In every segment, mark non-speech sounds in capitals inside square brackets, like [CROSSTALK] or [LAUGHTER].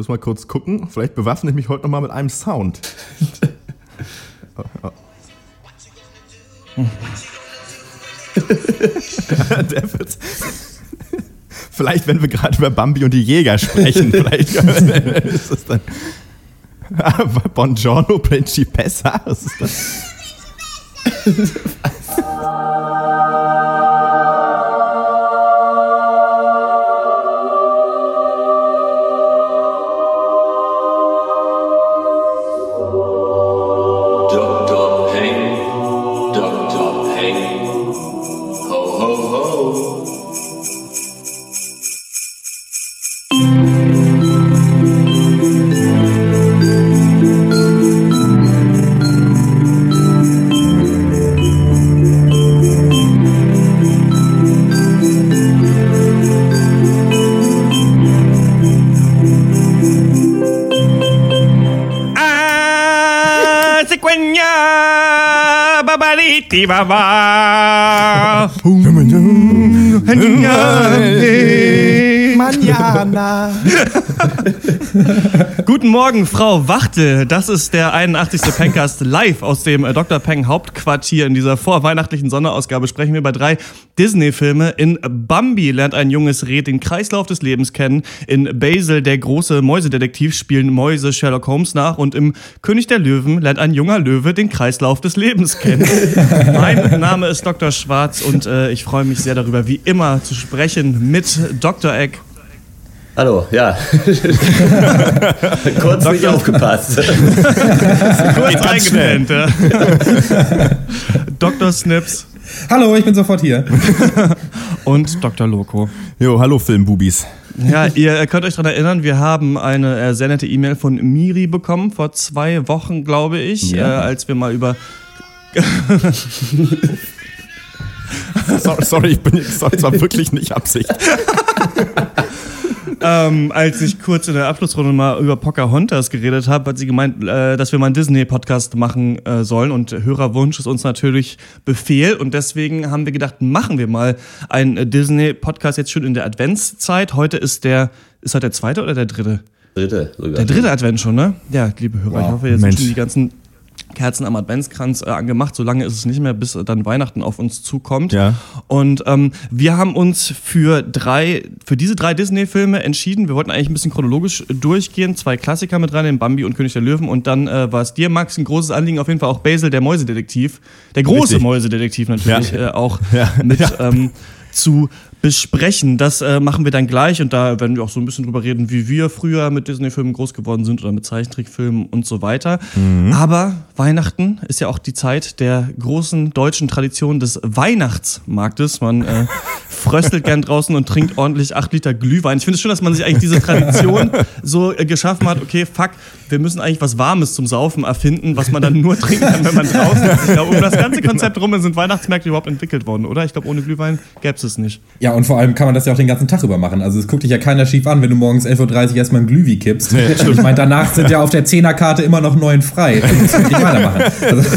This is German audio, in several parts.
muss mal kurz gucken. Vielleicht bewaffne ich mich heute noch mal mit einem Sound. [LAUGHS] Der wird. Vielleicht, wenn wir gerade über Bambi und die Jäger sprechen, [LAUGHS] vielleicht ist das dann. Buongiorno, Principessa? Was ist das? [LAUGHS] baba. Manjana. [LAUGHS] Guten Morgen, Frau Wachtel. Das ist der 81. Pencast live aus dem äh, Dr. Peng Hauptquartier. In dieser vorweihnachtlichen Sonderausgabe sprechen wir über drei Disney-Filme. In Bambi lernt ein junges Reh den Kreislauf des Lebens kennen. In Basil, der große Mäusedetektiv, spielen Mäuse Sherlock Holmes nach. Und im König der Löwen lernt ein junger Löwe den Kreislauf des Lebens kennen. [LAUGHS] mein Name ist Dr. Schwarz und äh, ich freue mich sehr darüber, wie immer zu sprechen mit Dr. Eck. Hallo, ja. [LAUGHS] Kurz nicht aufgepasst. [LAUGHS] Kurz eingepennt, ja. Dr. Snips Hallo, ich bin sofort hier. [LAUGHS] und Dr. Loco. Jo, hallo Filmbubis. Ja, ihr könnt euch daran erinnern, wir haben eine äh, sehr nette E-Mail von Miri bekommen, vor zwei Wochen, glaube ich, Ja. äh, als wir mal über [LAUGHS] Sorry, sorry ich bin jetzt das war wirklich nicht Absicht. [LAUGHS] ähm, als ich kurz in der Abschlussrunde mal über Pocahontas geredet habe, hat sie gemeint, äh, dass wir mal einen Disney-Podcast machen äh, sollen und Hörerwunsch ist uns natürlich Befehl und deswegen haben wir gedacht, machen wir mal einen äh, Disney-Podcast jetzt schon in der Adventszeit. Heute ist der, ist heute der zweite oder der dritte? Dritte sogar. Der dritte Advent schon, ne? Ja, liebe Hörer, ich Wow. hoffe, jetzt Mensch. sind schon die ganzen Kerzen am Adventskranz äh, angemacht. So lange ist es nicht mehr, bis äh, dann Weihnachten auf uns zukommt. Ja. Und ähm, wir haben uns für drei, für diese drei Disney-Filme entschieden. Wir wollten eigentlich ein bisschen chronologisch durchgehen. Zwei Klassiker mit rein, den Bambi und König der Löwen. Und dann äh, war es dir, Max, ein großes Anliegen, auf jeden Fall auch Basil, der Mäusedetektiv. Der große Richtig. Mäusedetektiv natürlich, Ja. äh, auch [LAUGHS] Ja. mit ähm, zu besprechen. Das äh, machen wir dann gleich und da werden wir auch so ein bisschen drüber reden, wie wir früher mit Disney-Filmen groß geworden sind oder mit Zeichentrickfilmen und so weiter. Aber Weihnachten ist ja auch die Zeit der großen deutschen Tradition des Weihnachtsmarktes. Man äh, [LAUGHS] fröstelt gern draußen und trinkt ordentlich acht Liter Glühwein. Ich finde es schön, dass man sich eigentlich diese Tradition so äh, geschaffen hat, okay, fuck, wir müssen eigentlich was Warmes zum Saufen erfinden, was man dann nur trinken kann, wenn man [LAUGHS] draußen ist. Ich glaube, um das ganze Konzept rum sind Weihnachtsmärkte überhaupt entwickelt worden, oder? Ich glaube, ohne Glühwein gäbe es es nicht. Ja, und vor allem kann man das ja auch den ganzen Tag über machen. Also es guckt dich ja keiner schief an, wenn du morgens 11.30 Uhr erstmal ein Glühwi kippst. [LAUGHS] ich meine, danach sind ja auf der Zehnerkarte immer noch neun frei. Also [LAUGHS] das will ich weitermachen. Also,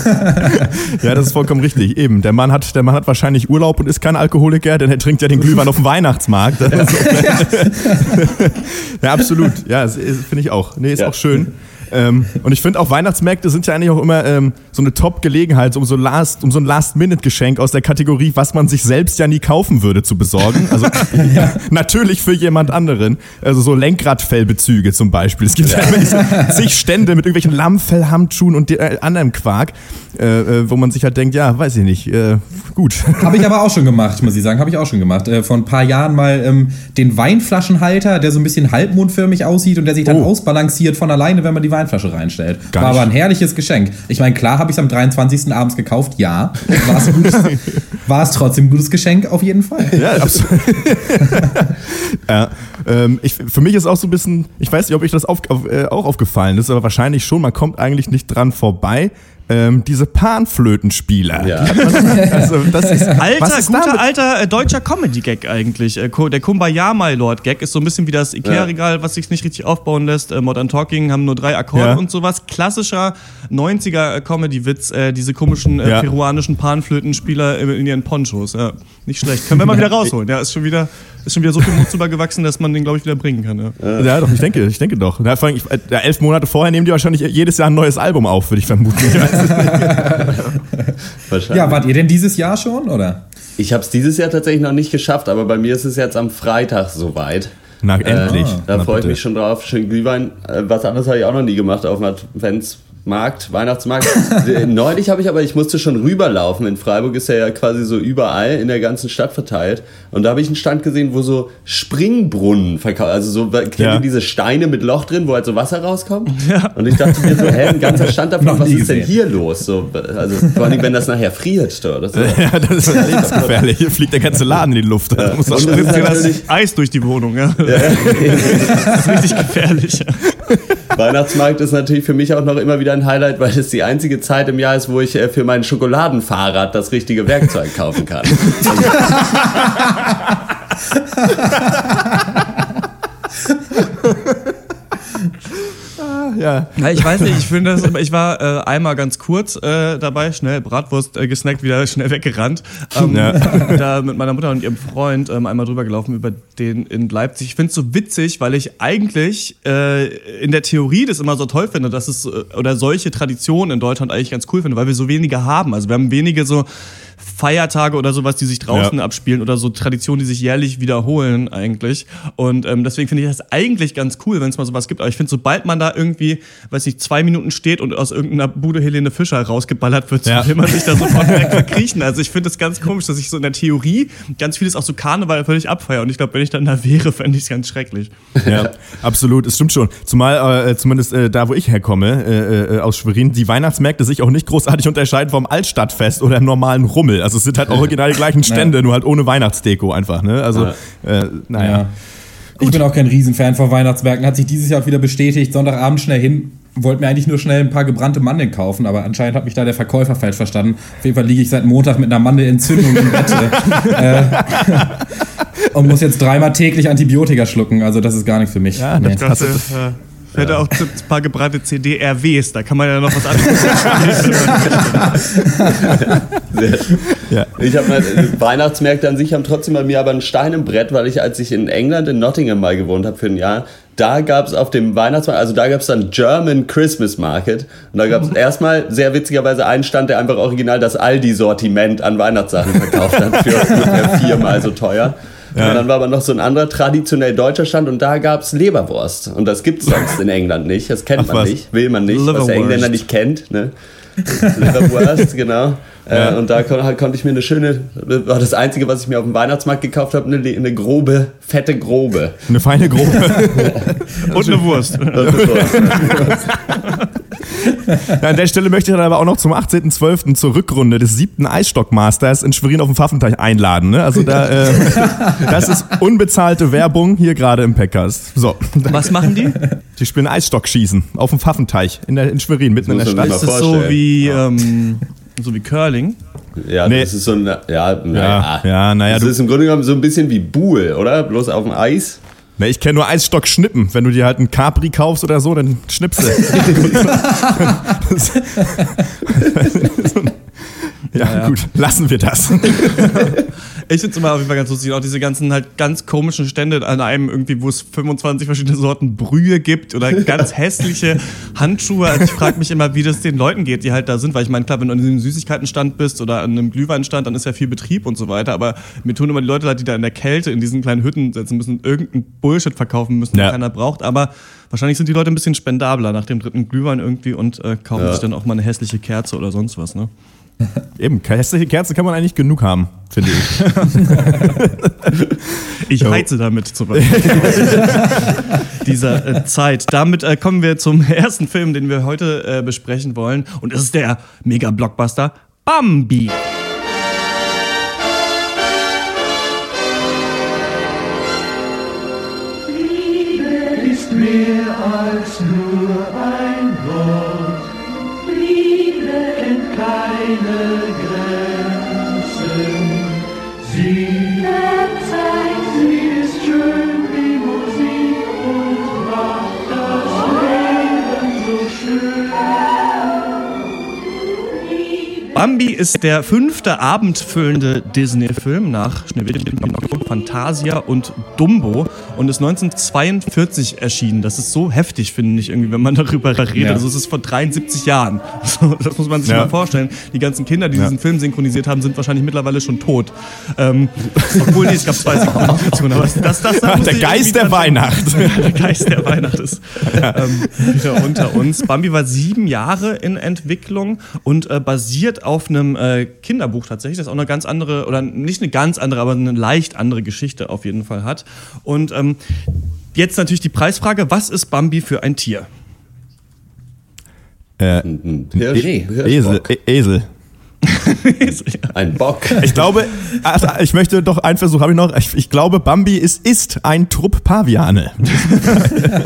Ja, das ist vollkommen richtig. Eben, der Mann hat, der Mann hat wahrscheinlich Urlaub und ist kein Alkoholiker, denn er trinkt ja den Glühwein auf dem Weihnachtsmarkt. [LAUGHS] ja, absolut. Ja, das ist- finde ich auch. Nee, ist Ja. auch schön. Ähm, und ich finde auch Weihnachtsmärkte sind ja eigentlich auch immer ähm, so eine Top-Gelegenheit, um so Last, um so ein Last-Minute-Geschenk aus der Kategorie, was man sich selbst ja nie kaufen würde, zu besorgen. Also [LAUGHS] [LAUGHS] natürlich für jemand anderen. Also so Lenkradfellbezüge zum Beispiel. Es gibt ja, immer diese [LAUGHS] zig Stände mit irgendwelchen Lammfellhandschuhen und äh, anderem Quark, äh, äh, wo man sich halt denkt, ja, weiß ich nicht, äh, gut. Habe ich aber auch schon gemacht, muss ich sagen. Habe ich auch schon gemacht. Äh, vor ein paar Jahren mal ähm, den Weinflaschenhalter, der so ein bisschen halbmondförmig aussieht und der sich dann Oh. ausbalanciert von alleine, wenn man die Weinflasche reinstellt. Gar War nicht. aber ein herrliches Geschenk. Ich meine, klar habe ich es am 23. abends gekauft, ja. War es ein gutes- [LAUGHS] War es trotzdem ein gutes Geschenk, auf jeden Fall. Ja, absolut. [LAUGHS] ja, ähm, ich, für mich ist auch so ein bisschen, ich weiß nicht, ob euch das auf, auf, äh, auch aufgefallen ist, aber wahrscheinlich schon, man kommt eigentlich nicht dran vorbei, ähm, diese Panflötenspieler. Ja. [LAUGHS] Also, das ist, Alter, was ist guter damit? alter äh, deutscher Comedy-Gag eigentlich. Äh, der Kumbaya My Lord Gag ist so ein bisschen wie das Ikea-Regal, was sich nicht richtig aufbauen lässt. Äh, Modern Talking haben nur drei Akkorde Ja. und sowas. Klassischer 90er äh, Comedy-Witz, äh, diese komischen äh, Ja. peruanischen Panflötenspieler in, in ihren Ponchos. Ja, nicht schlecht. Können wir mal wieder [LAUGHS] rausholen. Ja, ist schon wieder, ist schon wieder so viel Mut drüber gewachsen, dass man den, glaube ich, wieder bringen kann. Ja. Ja, doch, ich denke, ich denke doch. Ja, vor allem, ich, äh, ja, elf Monate vorher nehmen die wahrscheinlich jedes Jahr ein neues Album auf, würde ich vermuten. [LAUGHS] Wahrscheinlich. [LAUGHS] Ja, wart ihr denn dieses Jahr schon, oder? Ich habe es dieses Jahr tatsächlich noch nicht geschafft, aber bei mir ist es jetzt am Freitag soweit. Na, endlich. Da Na, freue ich mich schon drauf. Schön Glühwein. Äh, Was anderes habe ich auch noch nie gemacht auf dem Adventsmarkt, Weihnachtsmarkt. Äh, [LAUGHS] Neulich habe ich aber, ich musste schon rüberlaufen. In Freiburg ist er ja quasi so überall in der ganzen Stadt verteilt. Und da habe ich einen Stand gesehen, wo so Springbrunnen verkauft. Also so, kennt Ja. ihr diese Steine mit Loch drin, wo halt so Wasser rauskommt? [LAUGHS] Und ich dachte mir so, hä, ein ganzer Stand [LAUGHS] davon, was ist denn hier los? So, also vor allem, wenn das nachher friert. doch, Das ist, Ja, das ist lebensgefährlich. Hier fliegt der ganze Laden in die Luft. Da muss das ist Dir das Eis durch die Wohnung, ja. das ist richtig gefährlich. Ja. Weihnachtsmarkt ist natürlich für mich auch noch immer wieder ein Highlight, weil es die einzige Zeit im Jahr ist, wo ich äh, für mein Schokoladenfahrrad das richtige Werkzeug kaufen kann. [LAUGHS] [LAUGHS] Ja, ich weiß nicht, ich finde das, ich war äh, einmal ganz kurz äh, dabei, schnell Bratwurst äh, gesnackt, wieder [LAUGHS] schnell weggerannt. Ähm, Ja. [LAUGHS] Da mit meiner Mutter und ihrem Freund ähm, einmal drüber gelaufen über den in Leipzig. Ich finde es so witzig, weil ich eigentlich äh, in der Theorie das immer so toll finde, dass es äh, oder solche Traditionen in Deutschland eigentlich ganz cool finde, weil wir so wenige haben. Also wir haben wenige so Feiertage oder sowas, die sich draußen Ja. abspielen oder so Traditionen, die sich jährlich wiederholen eigentlich. Und ähm, deswegen finde ich das eigentlich ganz cool, wenn es mal sowas gibt. Aber ich finde, sobald man da irgendwie, weiß nicht, zwei Minuten steht und aus irgendeiner Bude Helene Fischer rausgeballert wird, Ja. will man sich da sofort direkt [LAUGHS] verkriechen. Also ich finde das ganz komisch, dass ich so in der Theorie ganz vieles auch so Karneval völlig abfeiere. Und ich glaube, wenn ich dann da wäre, fände ich es ganz schrecklich. Ja, absolut, es stimmt schon. Zumal äh, zumindest äh, da, wo ich herkomme, äh, äh, aus Schwerin, die Weihnachtsmärkte sich auch nicht großartig unterscheiden vom Altstadtfest oder normalen Rummel. Also es sind halt original die gleichen [LAUGHS] Stände, nur halt ohne Weihnachtsdeko einfach. Ne? Also, äh, naja. Ja. Ich bin auch kein Riesenfan von Weihnachtsmärkten. Hat sich dieses Jahr auch wieder bestätigt. Sonntagabend schnell hin. Wollte mir eigentlich nur schnell ein paar gebrannte Mandeln kaufen, aber anscheinend hat mich da der Verkäufer falsch verstanden. Auf jeden Fall liege ich seit Montag mit einer Mandelentzündung im Bett. äh, [LAUGHS] und muss jetzt dreimal täglich Antibiotika schlucken. Also das ist gar nichts für mich. Ja, nee. das- Das, äh, hätte auch ein paar gebrannte CD-RWs, da kann man ja noch was anderes [LAUGHS] Ja. Ich habe äh, Weihnachtsmärkte an sich haben trotzdem bei mir aber ein Stein im Brett, weil ich, als ich in England, in Nottingham mal gewohnt habe für ein Jahr, da gab es auf dem Weihnachtsmarkt, also da gab es dann German Christmas Market und da gab es erstmal sehr witzigerweise einen Stand, der einfach original das Aldi-Sortiment an Weihnachtssachen verkauft hat für [LAUGHS] ungefähr viermal so teuer. Und dann war aber noch so ein anderer traditionell deutscher Stand und da gab es Leberwurst. Und das gibt es sonst in England nicht. Das kennt Ach, man was. nicht, will man nicht, was der. Engländer nicht kennt. Ne? [LAUGHS] Leberwurst, genau. Ja. Äh, und da kon konnte ich mir eine schöne, war das Einzige, was ich mir auf dem Weihnachtsmarkt gekauft habe, eine, eine grobe, fette grobe. Eine feine Grobe. [LAUGHS] Und eine Wurst. [LAUGHS] Ja, an der Stelle möchte ich dann aber auch noch zum 18.12. zur Rückrunde des siebten Eisstockmasters in Schwerin auf dem Pfaffenteich einladen. Ne? Also da, äh, das ist unbezahlte Werbung hier gerade im Packers. So, Was machen die? die spielen Eisstockschießen auf dem Pfaffenteich in, der, in Schwerin, mitten in der Stadt. Ist das so wie, ähm, so wie Curling? Ja, Nee. das ist so ein, ja, Ja, naja. ja, naja, Das du, ist im Grunde genommen so ein bisschen wie Buhl, oder? Bloß auf dem Eis. Ne, ich kenne nur Eisstock-Schnippen. Wenn du dir halt einen Capri kaufst oder so, dann schnippst du. [LAUGHS] [LAUGHS] Das- ja, gut, lassen wir das. [LAUGHS] Ich finde es immer auf jeden Fall ganz lustig. Auch diese ganzen halt ganz komischen Stände an einem irgendwie, wo es 25 verschiedene Sorten Brühe gibt oder [LAUGHS] ganz hässliche Handschuhe. Also ich frage mich immer, wie das den Leuten geht, die halt da sind. Weil ich meine, klar, wenn du an einem Süßigkeitenstand bist oder an einem Glühweinstand, dann ist ja viel Betrieb und so weiter. Aber mir tun immer die Leute leid, die da in der Kälte in diesen kleinen Hütten sitzen müssen, irgendeinen Bullshit verkaufen müssen, Ja. den keiner braucht. Aber wahrscheinlich sind die Leute ein bisschen spendabler nach dem dritten Glühwein irgendwie und äh, kaufen Ja. sich dann auch mal eine hässliche Kerze oder sonst was. Ne? [LAUGHS] Eben, hässliche Kerze kann man eigentlich genug haben, finde ich. [LAUGHS] Ich heize damit zum Beispiel. [LAUGHS] dieser äh, Zeit. Damit äh, kommen wir zum ersten Film, den wir heute äh, besprechen wollen. Und es ist der Mega-Blockbuster Bambi. Bambi ist der fünfte abendfüllende Disney-Film nach Schneewittchen, Pinocchio, Fantasia und Dumbo und ist 1942 erschienen. Das ist so heftig, finde ich, irgendwie, wenn man darüber redet. Ja. Also es ist vor 73 Jahren. [LAUGHS] Das muss man sich Ja. mal vorstellen. Die ganzen Kinder, die Ja. diesen Film synchronisiert haben, sind wahrscheinlich mittlerweile schon tot. Ähm, obwohl, nee, es gab zwei Synchronisationen. Aber das, das, das, [LAUGHS] Der Geist der Weihnacht. [LAUGHS] der Geist der Weihnacht ist ähm, wieder unter uns. Bambi war sieben Jahre in Entwicklung und äh, basiert auf einem äh, Kinderbuch tatsächlich, das auch eine ganz andere, oder nicht eine ganz andere, aber eine leicht andere Geschichte auf jeden Fall hat. Und ähm, jetzt natürlich die Preisfrage, was ist Bambi für ein Tier? Äh, Ein Hirsch, Reh. Esel. E Esel. [LAUGHS] Ein Bock. Ich glaube, also ich möchte doch einen Versuch habe ich noch. Ich, ich glaube, Bambi ist, ist ein Trupp Paviane. [LAUGHS]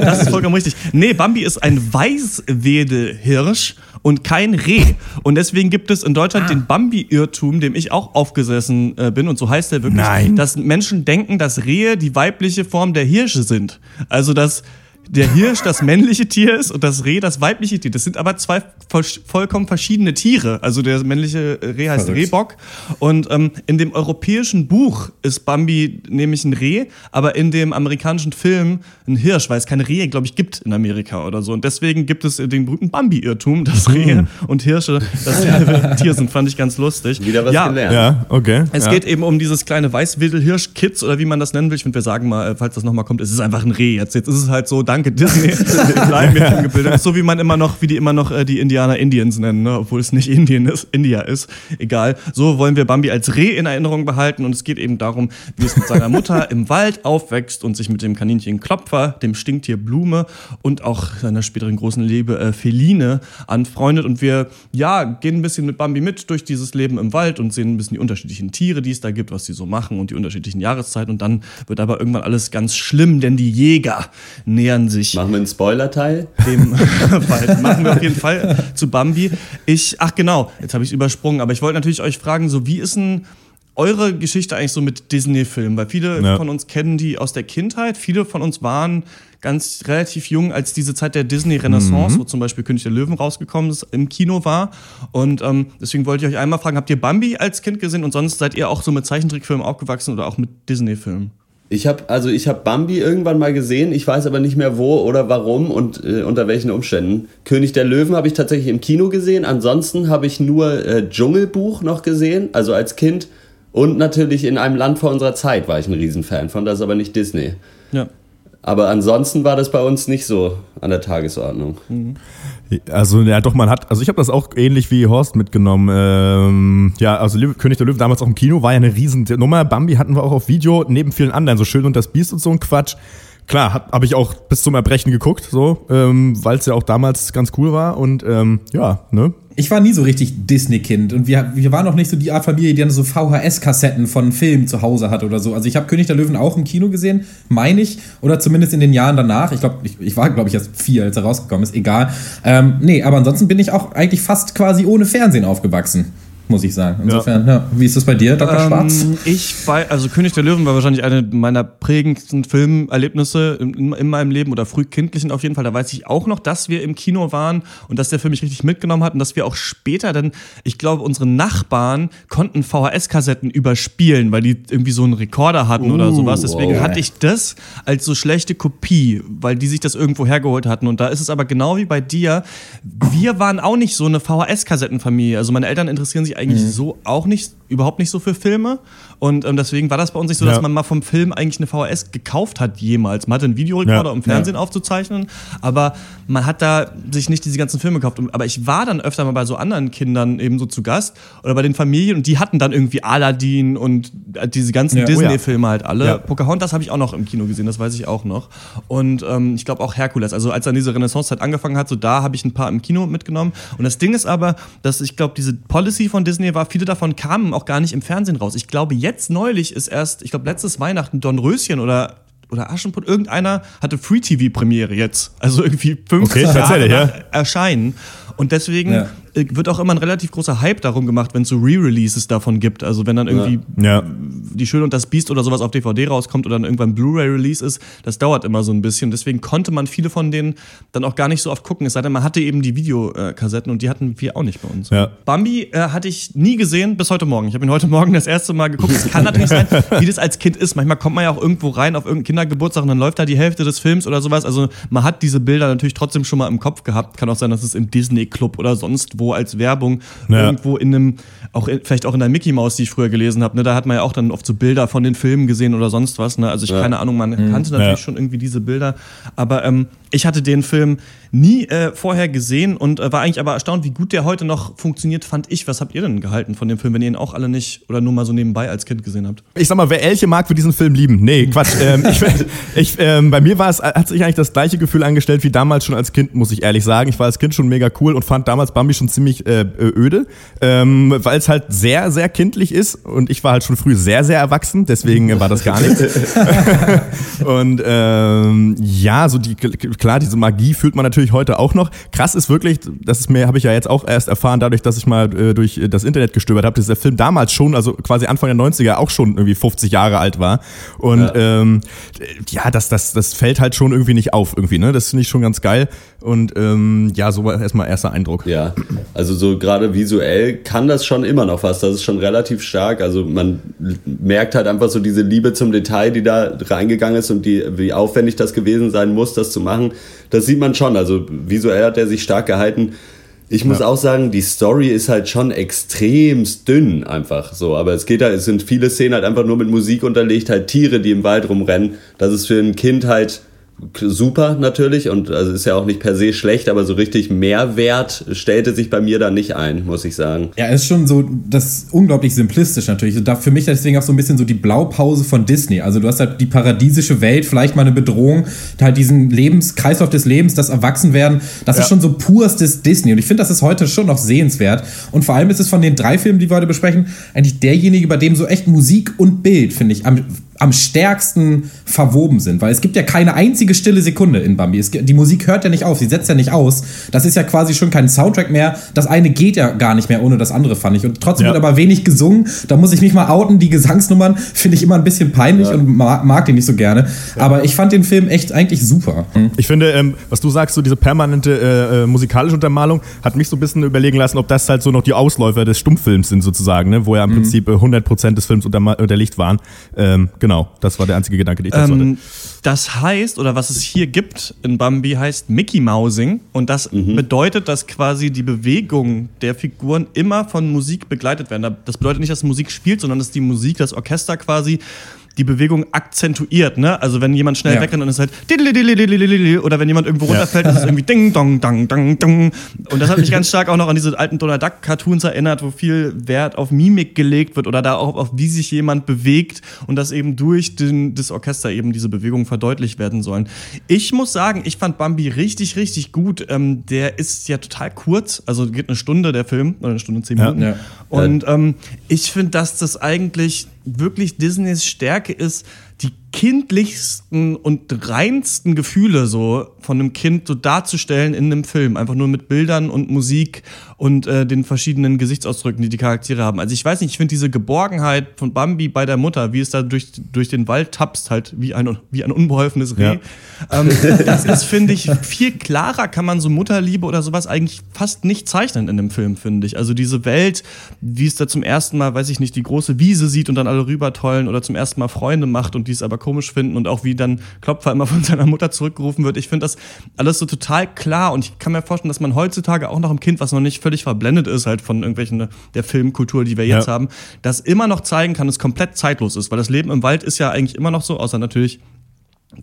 Das ist vollkommen richtig. Nee, Bambi ist ein Weißwedelhirsch und kein Reh. Und deswegen gibt es in Deutschland den Bambi-Irrtum, dem ich auch aufgesessen äh, bin. Und so heißt er wirklich, Nein. dass Menschen denken, dass Rehe die weibliche Form der Hirsche sind. Also, dass der Hirsch das männliche Tier ist und das Reh das weibliche Tier. Das sind aber zwei voll, vollkommen verschiedene Tiere. Also der männliche Reh heißt Verrückt. Rehbock. Und ähm, in dem europäischen Buch ist Bambi nämlich ein Reh, aber in dem amerikanischen Film ein Hirsch, weil es keine Rehe, glaube ich, gibt in Amerika oder so. Und deswegen gibt es den berühmten Bambi-Irrtum, dass Rehe und Hirsche dasselbe Tier sind. Fand ich ganz lustig. Wieder was ja, gelernt. Ja, okay. es ja. geht eben um dieses kleine Weißwedelhirsch-Kitz oder wie man das nennen will. Ich finde, wir sagen mal, falls das nochmal kommt, es ist einfach ein Reh. Jetzt, jetzt ist es halt so, danke Disney, [LAUGHS] bleiben. Das ist so wie man immer noch, wie die immer noch äh, die Indianer Indians nennen, ne? obwohl es nicht Indien ist, India ist. Egal. So wollen wir Bambi als Reh in Erinnerung behalten und es geht eben darum, wie es mit seiner Mutter im Wald aufwächst und sich mit dem Kaninchen Klopfer, dem Stinktier Blume und auch seiner späteren großen Liebe äh, Feline anfreundet und wir, ja, gehen ein bisschen mit Bambi mit durch dieses Leben im Wald und sehen ein bisschen die unterschiedlichen Tiere, die es da gibt, was sie so machen und die unterschiedlichen Jahreszeiten und dann wird aber irgendwann alles ganz schlimm, denn die Jäger nähern sich Machen wir einen Spoiler-Teil? [LAUGHS] Machen wir auf jeden Fall [LAUGHS] zu Bambi. Ich, ach genau, jetzt habe ich übersprungen, aber ich wollte natürlich euch fragen, so wie ist denn eure Geschichte eigentlich so mit Disney-Filmen? Weil viele Ja. von uns kennen die aus der Kindheit, viele von uns waren ganz relativ jung, als diese Zeit der Disney-Renaissance, wo zum Beispiel König der Löwen rausgekommen ist, im Kino war. Und ähm, deswegen wollte ich euch einmal fragen, habt ihr Bambi als Kind gesehen und sonst seid ihr auch so mit Zeichentrickfilmen aufgewachsen oder auch mit Disney-Filmen? Ich habe also ich habe Bambi irgendwann mal gesehen, ich weiß aber nicht mehr wo oder warum und äh, unter welchen Umständen. König der Löwen habe ich tatsächlich im Kino gesehen, ansonsten habe ich nur äh, Dschungelbuch noch gesehen, also als Kind und natürlich in einem Land vor unserer Zeit war ich ein Riesenfan von, das ist aber nicht Disney. Ja. Aber ansonsten war das bei uns nicht so an der Tagesordnung. Also ja, doch man hat, also ich habe das auch ähnlich wie Horst mitgenommen. Ähm, ja, also König der Löwen damals auch im Kino war ja eine riesen Nummer. Bambi hatten wir auch auf Video neben vielen anderen, so schön und das Biest und so ein Quatsch. Klar, habe ich auch bis zum Erbrechen geguckt, so, ähm, weil es ja auch damals ganz cool war und ähm, ja, ne? Ich war nie so richtig Disney-Kind und wir, wir waren auch nicht so die Art Familie, die dann so VHS-Kassetten von Filmen zu Hause hat oder so. Also ich habe König der Löwen auch im Kino gesehen, meine ich, oder zumindest in den Jahren danach. Ich glaube, ich, ich war, glaube ich, erst vier, als er rausgekommen ist, egal. Ähm, nee, aber ansonsten bin ich auch eigentlich fast quasi ohne Fernsehen aufgewachsen, muss ich sagen. Insofern, ja. Wie ist das bei dir, Dr. Schwarz? Ähm, ich war, also König der Löwen war wahrscheinlich eine meiner prägendsten Filmerlebnisse in, in meinem Leben oder frühkindlichen auf jeden Fall. Da weiß ich auch noch, dass wir im Kino waren und dass der Film mich richtig mitgenommen hat und dass wir auch später dann, ich glaube, unsere Nachbarn konnten VHS-Kassetten überspielen, weil die irgendwie so einen Rekorder hatten oder Uh, sowas. Deswegen wow. hatte ich das als so schlechte Kopie, weil die sich das irgendwo hergeholt hatten. Und da ist es aber genau wie bei dir. Wir waren auch nicht so eine VHS-Kassettenfamilie. Also meine Eltern interessieren sich eigentlich so auch nicht, überhaupt nicht so für Filme. Und ähm, deswegen war das bei uns nicht so, dass Ja. man mal vom Film eigentlich eine VHS gekauft hat jemals. Man hatte einen Videorekorder, Ja, um Fernsehen aufzuzeichnen, aber man hat da sich nicht diese ganzen Filme gekauft. Aber ich war dann öfter mal bei so anderen Kindern eben so zu Gast oder bei den Familien und die hatten dann irgendwie Aladdin und äh, diese ganzen Ja. Oh ja. Disney-Filme halt alle. Ja. Pocahontas habe ich auch noch im Kino gesehen, das weiß ich auch noch. Und ähm, ich glaube auch Herkules. Also als dann diese Renaissance-Zeit angefangen hat, so da habe ich ein paar im Kino mitgenommen. Und das Ding ist aber, dass ich glaube, diese Policy von Disney war, viele davon kamen auch gar nicht im Fernsehen raus. Ich glaube, jetzt neulich ist erst, ich glaube, letztes Weihnachten Dornröschen oder oder Aschenputtel, irgendeiner hatte Free-TV-Premiere jetzt. Also irgendwie fünf Okay, Jahre ja. Erscheinen. Und deswegen Ja. Äh, wird auch immer ein relativ großer Hype darum gemacht, wenn es so Re-Releases davon gibt. Also wenn dann irgendwie Ja. die Schöne und das Biest oder sowas auf DVD rauskommt oder dann irgendwann Blu-ray-Release ist, das dauert immer so ein bisschen. Deswegen konnte man viele von denen dann auch gar nicht so oft gucken. Es sei denn, man hatte eben die Videokassetten und die hatten wir auch nicht bei uns. Ja. Bambi äh, hatte ich nie gesehen bis heute Morgen. Ich habe ihn heute Morgen das erste Mal geguckt. Es kann natürlich sein, wie das als Kind ist. Manchmal kommt man ja auch irgendwo rein auf irgendeinen Kindergeburtstag und dann läuft da die Hälfte des Films oder sowas. Also man hat diese Bilder natürlich trotzdem schon mal im Kopf gehabt. Kann auch sein, dass es im Disney Club oder sonst wo als Werbung Ja. irgendwo in einem, auch in, vielleicht auch in der Mickey Maus, die ich früher gelesen habe. Ne? Da hat man ja auch dann oft so Bilder von den Filmen gesehen oder sonst was. Ne? Also ich keine Ahnung, man kannte natürlich Ja. schon irgendwie diese Bilder. Aber ähm, ich hatte den Film nie äh, vorher gesehen und äh, war eigentlich aber erstaunt, wie gut der heute noch funktioniert, fand ich. Was habt ihr denn gehalten von dem Film, wenn ihr ihn auch alle nicht oder nur mal so nebenbei als Kind gesehen habt? Ich sag mal, wer Elche mag, wird diesen Film lieben. Nee, Quatsch. [LAUGHS] ähm, ich, ich, ähm, bei mir war es, hat sich eigentlich das gleiche Gefühl angestellt wie damals schon als Kind, muss ich ehrlich sagen. Ich war als Kind schon mega cool und fand damals Bambi schon ziemlich äh, öde, ähm, weil es halt sehr, sehr kindlich ist und ich war halt schon früh sehr, sehr erwachsen, deswegen äh, war das gar nichts. [LAUGHS] [LAUGHS] und ähm, ja, so die klar, diese Magie fühlt man natürlich heute auch noch. Krass ist wirklich, das ist mir, habe ich ja jetzt auch erst erfahren, dadurch, dass ich mal äh, durch das Internet gestöbert habe, dass der Film damals schon, also quasi Anfang der 90er auch schon irgendwie 50 Jahre alt war. Und ja, ähm, ja das, das, das fällt halt schon irgendwie nicht auf irgendwie, ne? Das finde ich schon ganz geil. Und ähm, ja, so war erstmal erster Eindruck. Ja, also so gerade visuell kann das schon immer noch was. Das ist schon relativ stark. Also man merkt halt einfach so diese Liebe zum Detail, die da reingegangen ist und die, wie aufwendig das gewesen sein muss, das zu machen. Das sieht man schon. Also visuell hat er sich stark gehalten. Ich muss ja. auch sagen, die Story ist halt schon extremst dünn einfach so. Aber es geht halt, es sind viele Szenen halt einfach nur mit Musik unterlegt, halt Tiere, die im Wald rumrennen. Das ist für ein Kind halt super natürlich und also ist ja auch nicht per se schlecht, aber so richtig Mehrwert stellte sich bei mir da nicht ein, muss ich sagen. Ja, ist schon so, das ist unglaublich simplistisch natürlich. Und da für mich deswegen auch so ein bisschen so die Blaupause von Disney. Also du hast halt die paradiesische Welt, vielleicht mal eine Bedrohung, halt diesen Lebens, Kreislauf des Lebens, das Erwachsenwerden, das ja. ist schon so purstes Disney. Und ich finde, das ist heute schon noch sehenswert. Und vor allem ist es von den drei Filmen, die wir heute besprechen, eigentlich derjenige, bei dem so echt Musik und Bild, finde ich, am am stärksten verwoben sind, weil es gibt ja keine einzige stille Sekunde in Bambi. Es, die Musik hört ja nicht auf, sie setzt ja nicht aus. Das ist ja quasi schon kein Soundtrack mehr. Das eine geht ja gar nicht mehr ohne das andere, fand ich. Und trotzdem ja. wird aber wenig gesungen. Da muss ich mich mal outen. Die Gesangsnummern finde ich immer ein bisschen peinlich ja. und mag, mag die nicht so gerne. Ja. Aber ich fand den Film echt eigentlich super. Hm. Ich finde, ähm, was du sagst, so diese permanente äh, äh, musikalische Untermalung, hat mich so ein bisschen überlegen lassen, ob das halt so noch die Ausläufer des Stummfilms sind sozusagen, ne? wo ja im mhm. Prinzip äh, 100% des Films unter, unterlegt waren. Ähm, Genau, das war der einzige Gedanke, den ich dazu ähm, Das heißt, oder was es hier gibt in Bambi, heißt Mickey Mousing. Und das mhm. bedeutet, dass quasi die Bewegung der Figuren immer von Musik begleitet werden. Das bedeutet nicht, dass Musik spielt, sondern dass die Musik, das Orchester quasi die Bewegung akzentuiert, ne? Also wenn jemand schnell Ja. wegrennt, dann ist es halt oder wenn jemand irgendwo runterfällt, ist es irgendwie ding dong dang dang dong. Und das hat mich ganz stark auch noch an diese alten Donald Duck Cartoons erinnert, wo viel Wert auf Mimik gelegt wird oder da auch auf wie sich jemand bewegt und dass eben durch den, das Orchester eben diese Bewegungen verdeutlicht werden sollen. Ich muss sagen, ich fand Bambi richtig richtig gut. Ähm, der ist ja total kurz, also geht eine Stunde der Film oder eine Stunde zehn Ja. Minuten. Ja. Und ähm, ich finde, dass das eigentlich wirklich Disneys Stärke ist, die kindlichsten und reinsten Gefühle so von einem Kind so darzustellen in einem Film. Einfach nur mit Bildern und Musik und äh, den verschiedenen Gesichtsausdrücken, die die Charaktere haben. Also ich weiß nicht, ich finde diese Geborgenheit von Bambi bei der Mutter, wie es da durch, durch den Wald tapst, halt wie ein, wie ein unbeholfenes Reh. Ja. Ähm, das ist, finde ich, viel klarer kann man so Mutterliebe oder sowas eigentlich fast nicht zeichnen in dem Film, finde ich. Also diese Welt, wie es da zum ersten Mal, weiß ich nicht, die große Wiese sieht und dann alle rübertollen oder zum ersten Mal Freunde macht und die es aber komisch finden und auch wie dann Klopfer immer von seiner Mutter zurückgerufen wird. Ich finde das alles so total klar und ich kann mir vorstellen, dass man heutzutage auch noch ein Kind, was noch nicht völlig verblendet ist, halt von irgendwelchen der Filmkultur, die wir jetzt Ja. haben, das immer noch zeigen kann, es komplett zeitlos ist, weil das Leben im Wald ist ja eigentlich immer noch so, außer natürlich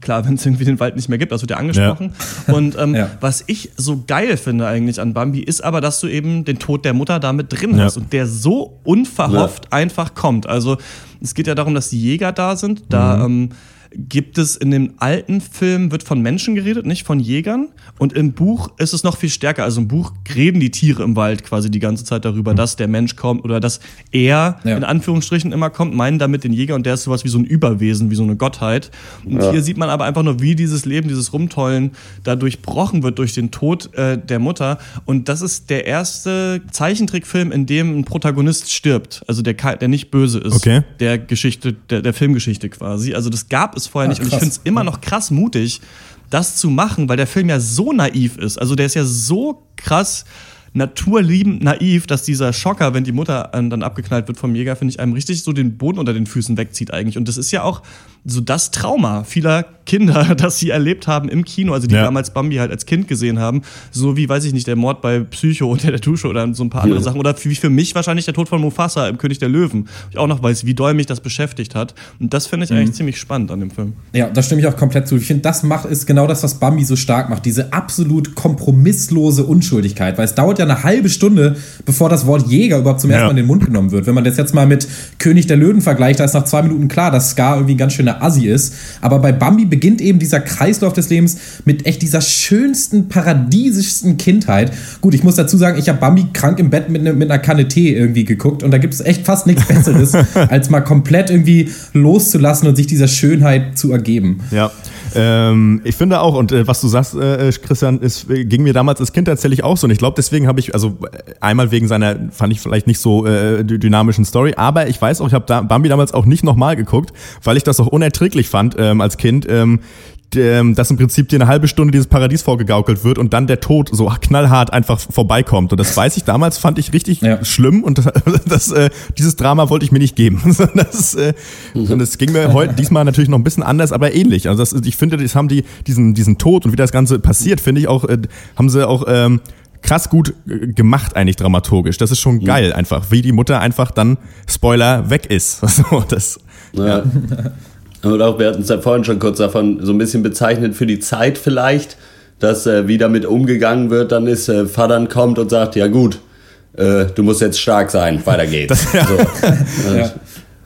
Klar, wenn es irgendwie den Wald nicht mehr gibt, das wird ja angesprochen. Und ähm, Ja. was ich so geil finde eigentlich an Bambi, ist aber, dass du eben den Tod der Mutter damit drin Ja. hast und der so unverhofft einfach kommt. Also es geht ja darum, dass die Jäger da sind. Da ähm, gibt es in dem alten Film, wird von Menschen geredet, nicht von Jägern. Und im Buch ist es noch viel stärker. Also im Buch reden die Tiere im Wald quasi die ganze Zeit darüber, dass der Mensch kommt oder dass er Ja. in Anführungsstrichen immer kommt, meinen damit den Jäger und der ist sowas wie so ein Überwesen, wie so eine Gottheit. Und hier sieht man aber einfach nur, wie dieses Leben, dieses Rumtollen da durchbrochen wird durch den Tod äh, der Mutter. Und das ist der erste Zeichentrickfilm, in dem ein Protagonist stirbt. Also der, der nicht böse ist. Okay. Der Geschichte, der, der Filmgeschichte quasi. Also das gab es vorher Ah, nicht. Und ich finde es immer noch krass mutig, das zu machen, weil der Film ja so naiv ist. Also der ist ja so krass naturliebend naiv, dass dieser Schocker, wenn die Mutter äh, dann abgeknallt wird vom Jäger, finde ich einem richtig so den Boden unter den Füßen wegzieht eigentlich. Und das ist ja auch so das Trauma vieler Kinder, [LAUGHS] das sie erlebt haben im Kino, also die Ja. damals Bambi halt als Kind gesehen haben. So wie, weiß ich nicht, der Mord bei Psycho unter der Dusche oder so ein paar andere Ja. Sachen. Oder wie für mich wahrscheinlich der Tod von Mufasa im König der Löwen. Ich auch noch weiß, wie doll mich das beschäftigt hat. Und das finde ich eigentlich ziemlich spannend an dem Film. Ja, da stimme ich auch komplett zu. Ich finde, das macht ist genau das, was Bambi so stark macht. Diese absolut kompromisslose Unschuldigkeit. Weil es dauert ja eine halbe Stunde, bevor das Wort Jäger überhaupt zum Ja. ersten Mal in den Mund genommen wird. Wenn man das jetzt mal mit König der Löwen vergleicht, da ist nach zwei Minuten klar, dass Scar irgendwie ein ganz schöner Assi ist. Aber bei Bambi beginnt eben dieser Kreislauf des Lebens mit echt dieser schönsten, paradiesischsten Kindheit. Gut, ich muss dazu sagen, ich habe Bambi krank im Bett mit, ne, mit einer Kanne Tee irgendwie geguckt und da gibt es echt fast nichts Besseres, [LAUGHS] als mal komplett irgendwie loszulassen und sich dieser Schönheit zu ergeben. Ja, ähm, ich finde auch, und äh, was du sagst, äh, Christian, ist, äh, ging mir damals als Kind tatsächlich auch so. Und ich glaube, deswegen habe ich, also äh, einmal wegen seiner, fand ich vielleicht nicht so äh, dy- dynamischen Story, aber ich weiß auch, ich habe da Bambi damals auch nicht nochmal geguckt, weil ich das auch unerträglich fand ähm, als Kind. Ähm, ähm, dass im Prinzip dir eine halbe Stunde dieses Paradies vorgegaukelt wird und dann der Tod so knallhart einfach vorbeikommt. Und das weiß ich damals, fand ich richtig Ja. schlimm und das, [LAUGHS] das, äh, dieses Drama wollte ich mir nicht geben. [LAUGHS] das, äh, und es ging mir heute [LAUGHS] diesmal natürlich noch ein bisschen anders, aber ähnlich. Also das, ich finde, das haben die diesen, diesen Tod und wie das Ganze passiert, finde ich auch, äh, haben sie auch ähm, krass gut äh, gemacht eigentlich dramaturgisch. Das ist schon geil einfach, wie die Mutter einfach dann Spoiler weg ist. So, das, Ja. Und auch, wir hatten es ja vorhin schon kurz davon so ein bisschen bezeichnet für die Zeit vielleicht, dass äh, wie damit umgegangen wird, dann ist äh, Vater kommt und sagt, ja gut, äh, du musst jetzt stark sein, weiter geht's. [LAUGHS] so. [LAUGHS] Ja.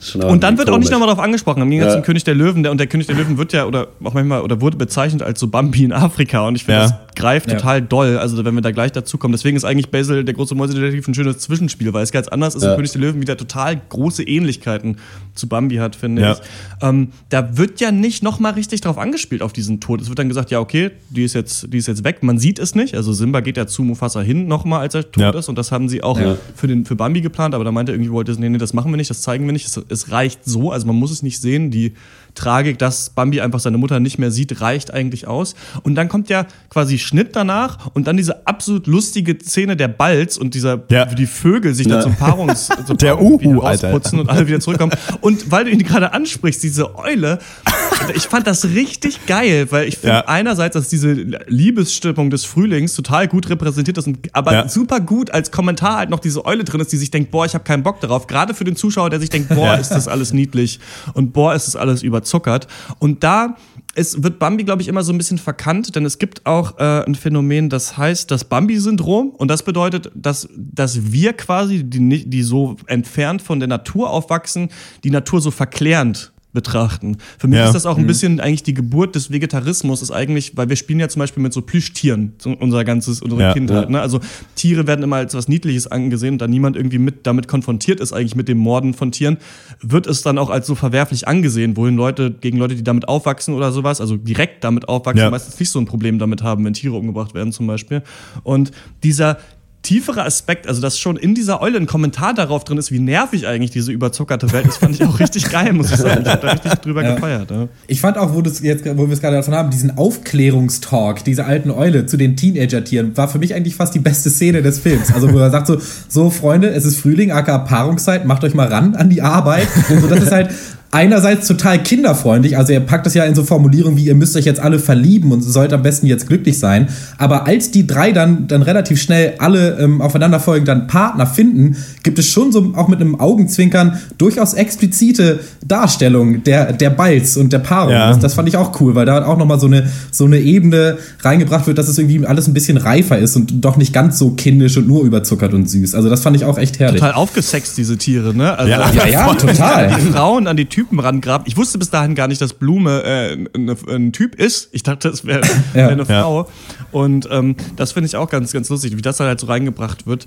Schon Und dann wird auch nicht komisch. nochmal darauf angesprochen. Im Gegensatz Ja. zum König der Löwen, der, und der König der Löwen wird ja oder auch manchmal oder wurde bezeichnet als so Bambi in Afrika. Und ich finde, Ja. das greift Ja. total doll. Also wenn wir da gleich dazu kommen. Deswegen ist eigentlich Basil, der große Mäusedetektiv, ein schönes Zwischenspiel, weil es ganz anders ist Ja. und König der Löwen wieder total große Ähnlichkeiten zu Bambi hat, finde Ja. ich. Ähm, da wird ja nicht nochmal richtig drauf angespielt auf diesen Tod. Es wird dann gesagt, ja, okay, die ist jetzt, die ist jetzt weg. Man sieht es nicht. Also Simba geht ja zu Mufasa hin nochmal, als er tot Ja. ist. Und das haben sie auch Ja. für, den, für Bambi geplant, aber da meinte er irgendwie, wollte es, nee, nee, das machen wir nicht, das zeigen wir nicht. Es, es reicht so, also man muss es nicht sehen. Die Tragik, dass Bambi einfach seine Mutter nicht mehr sieht, reicht eigentlich aus. Und dann kommt ja quasi Schnitt danach und dann diese absolut lustige Szene der Balz und dieser, Ja. wie die Vögel sich da Ja. zum Paarungs, [LAUGHS] zum Der Paarung wieder Uhu, rausputzen und alle wieder zurückkommen. Und weil du ihn gerade ansprichst, diese Eule, [LAUGHS] ich fand das richtig geil, weil ich finde Ja. einerseits, dass diese Liebesstimmung des Frühlings total gut repräsentiert ist, und, aber Ja. super gut als Kommentar halt noch diese Eule drin ist, die sich denkt, boah, ich habe keinen Bock darauf. Gerade für den Zuschauer, der sich denkt, boah, ist das alles niedlich und boah, ist das alles überzuckert. Und da es wird Bambi, glaube ich, immer so ein bisschen verkannt, denn es gibt auch äh, ein Phänomen, das heißt das Bambi-Syndrom. Und das bedeutet, dass, dass wir quasi, die, die so entfernt von der Natur aufwachsen, die Natur so verklärend betrachten. Für mich Ja. ist das auch ein bisschen eigentlich die Geburt des Vegetarismus, ist eigentlich, weil wir spielen ja zum Beispiel mit so Plüschtieren, unser ganzes, unsere Ja. Kindheit. Ne? Also Tiere werden immer als was Niedliches angesehen und da niemand irgendwie mit damit konfrontiert ist, eigentlich mit dem Morden von Tieren, wird es dann auch als so verwerflich angesehen, wohin Leute gegen Leute, die damit aufwachsen oder sowas, also direkt damit aufwachsen, Ja. meistens nicht so ein Problem damit haben, wenn Tiere umgebracht werden zum Beispiel. Und dieser tiefere Aspekt, also dass schon in dieser Eule ein Kommentar darauf drin ist, wie nervig eigentlich diese überzuckerte Welt ist, fand ich auch richtig geil, muss ich sagen. Ich habe da richtig drüber Ja. gefeiert. Ja. Ich fand auch, wo, jetzt, wo wir es gerade davon haben, diesen Aufklärungstalk dieser alten Eule zu den Teenager-Tieren, war für mich eigentlich fast die beste Szene des Films. Also, wo er sagt so, so Freunde, es ist Frühling, aka Paarungszeit, macht euch mal ran an die Arbeit. So, das ist halt einerseits total kinderfreundlich, also er packt das ja in so Formulierungen wie, ihr müsst euch jetzt alle verlieben und sollt am besten jetzt glücklich sein. Aber als die drei dann, dann relativ schnell alle ähm, aufeinanderfolgend dann Partner finden, gibt es schon so auch mit einem Augenzwinkern durchaus explizite Darstellung der, der Balz und der Paarung. Ja. Das, das fand ich auch cool, weil da auch nochmal so eine, so eine Ebene reingebracht wird, dass es irgendwie alles ein bisschen reifer ist und doch nicht ganz so kindisch und nur überzuckert und süß. Also das fand ich auch echt herrlich. Total aufgesext, diese Tiere, ne? Also, Ja. Ja, ja, [LAUGHS] total. die Frauen an die Tür Typen rangrabt. Ich wusste bis dahin gar nicht, dass Blume äh, ein, ein Typ ist. Ich dachte, es wäre Ja. wär eine Frau. Und ähm, das finde ich auch ganz, ganz lustig, wie das dann halt so reingebracht wird.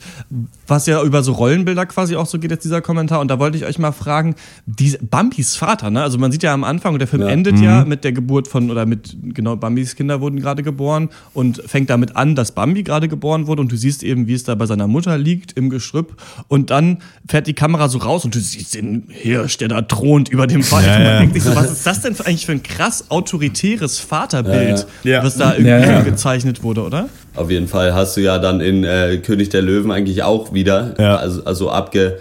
Was ja über so Rollenbilder quasi auch so geht jetzt dieser Kommentar. Und da wollte ich euch mal fragen, diese Bambis Vater, ne? Also man sieht ja am Anfang, und der Film Ja. endet ja mit der Geburt von, oder mit, genau, Bambis Kinder wurden gerade geboren und fängt damit an, dass Bambi gerade geboren wurde. Und du siehst eben, wie es da bei seiner Mutter liegt im Geschrüpp. Und dann fährt die Kamera so raus und du siehst den Hirsch, der da thront über dem Wald. Ja, und man ja. denkt sich so, was ist das denn für, eigentlich für ein krass autoritäres Vaterbild, Ja, ja. was da irgendwie Ja, ja. gezeichnet wurde, oder? Auf jeden Fall hast du ja dann in äh, König der Löwen eigentlich auch wieder, Ja. also, also abge,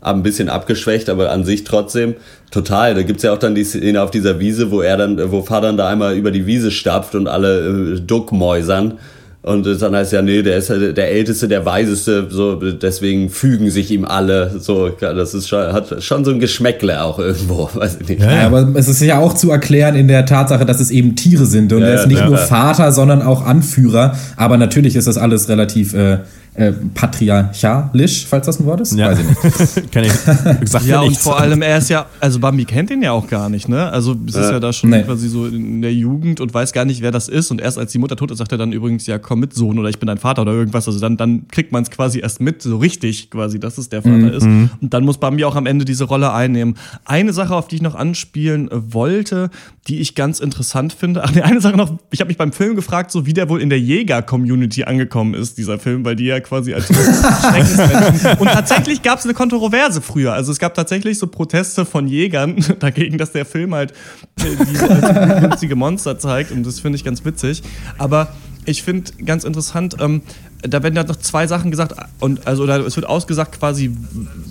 ein bisschen abgeschwächt, aber an sich trotzdem total. Da gibt's ja auch dann die Szene auf dieser Wiese, wo er dann, wo Vater dann da einmal über die Wiese stapft und alle äh, duckmäusern. Und dann heißt ja, nee, der ist ja der Älteste, der Weiseste, so, deswegen fügen sich ihm alle. So, das ist schon, hat schon so ein Geschmäckle auch irgendwo, [LAUGHS] weiß ich nicht. Ja, aber es ist ja auch zu erklären in der Tatsache, dass es eben Tiere sind und Ja, er ist nicht ja, nur ja. Vater, sondern auch Anführer. Aber natürlich ist das alles relativ äh, äh, patriarchalisch, falls das ein Wort ist. Ja. Weiß ich nicht. [LAUGHS] Kenn ich. Sagt [LAUGHS] Ja, mir und vor allem, er ist ja, also Bambi kennt ihn ja auch gar nicht, ne? Also es ist ja da schon Nee. quasi so in der Jugend und weiß gar nicht, wer das ist. Und erst als die Mutter tot ist, sagt er dann übrigens, ja, komm mit, Sohn, oder ich bin dein Vater oder irgendwas. Also dann, dann kriegt man es quasi erst mit, so richtig quasi, dass es der Vater ist. Und dann muss Bambi auch am Ende diese Rolle einnehmen. Eine Sache, auf die ich noch anspielen äh, wollte, die ich ganz interessant finde. Ach nee, eine Sache noch, ich habe mich beim Film gefragt, so wie der wohl in der Jäger-Community angekommen ist, dieser Film, weil die ja quasi als [LAUGHS] Schreckensmenschen. Und tatsächlich gab es eine Kontroverse früher. Also es gab tatsächlich so Proteste von Jägern [LAUGHS] dagegen, dass der Film halt äh, diese als Monster zeigt. Und das finde ich ganz witzig. Aber ich finde ganz interessant, ähm, da werden ja noch zwei Sachen gesagt und also oder es wird ausgesagt quasi,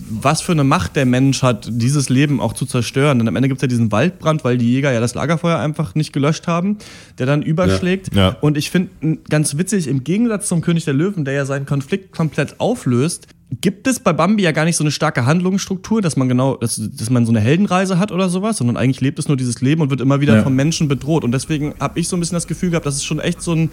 was für eine Macht der Mensch hat, dieses Leben auch zu zerstören. Denn am Ende gibt es ja diesen Waldbrand, weil die Jäger ja das Lagerfeuer einfach nicht gelöscht haben, der dann überschlägt. Ja. Und ich finde ganz witzig, im Gegensatz zum König der Löwen, der ja seinen Konflikt komplett auflöst, gibt es bei Bambi ja gar nicht so eine starke Handlungsstruktur, dass man genau, dass, dass man so eine Heldenreise hat oder sowas, sondern eigentlich lebt es nur dieses Leben und wird immer wieder Ja. vom Menschen bedroht. Und deswegen habe ich so ein bisschen das Gefühl gehabt, dass es schon echt so ein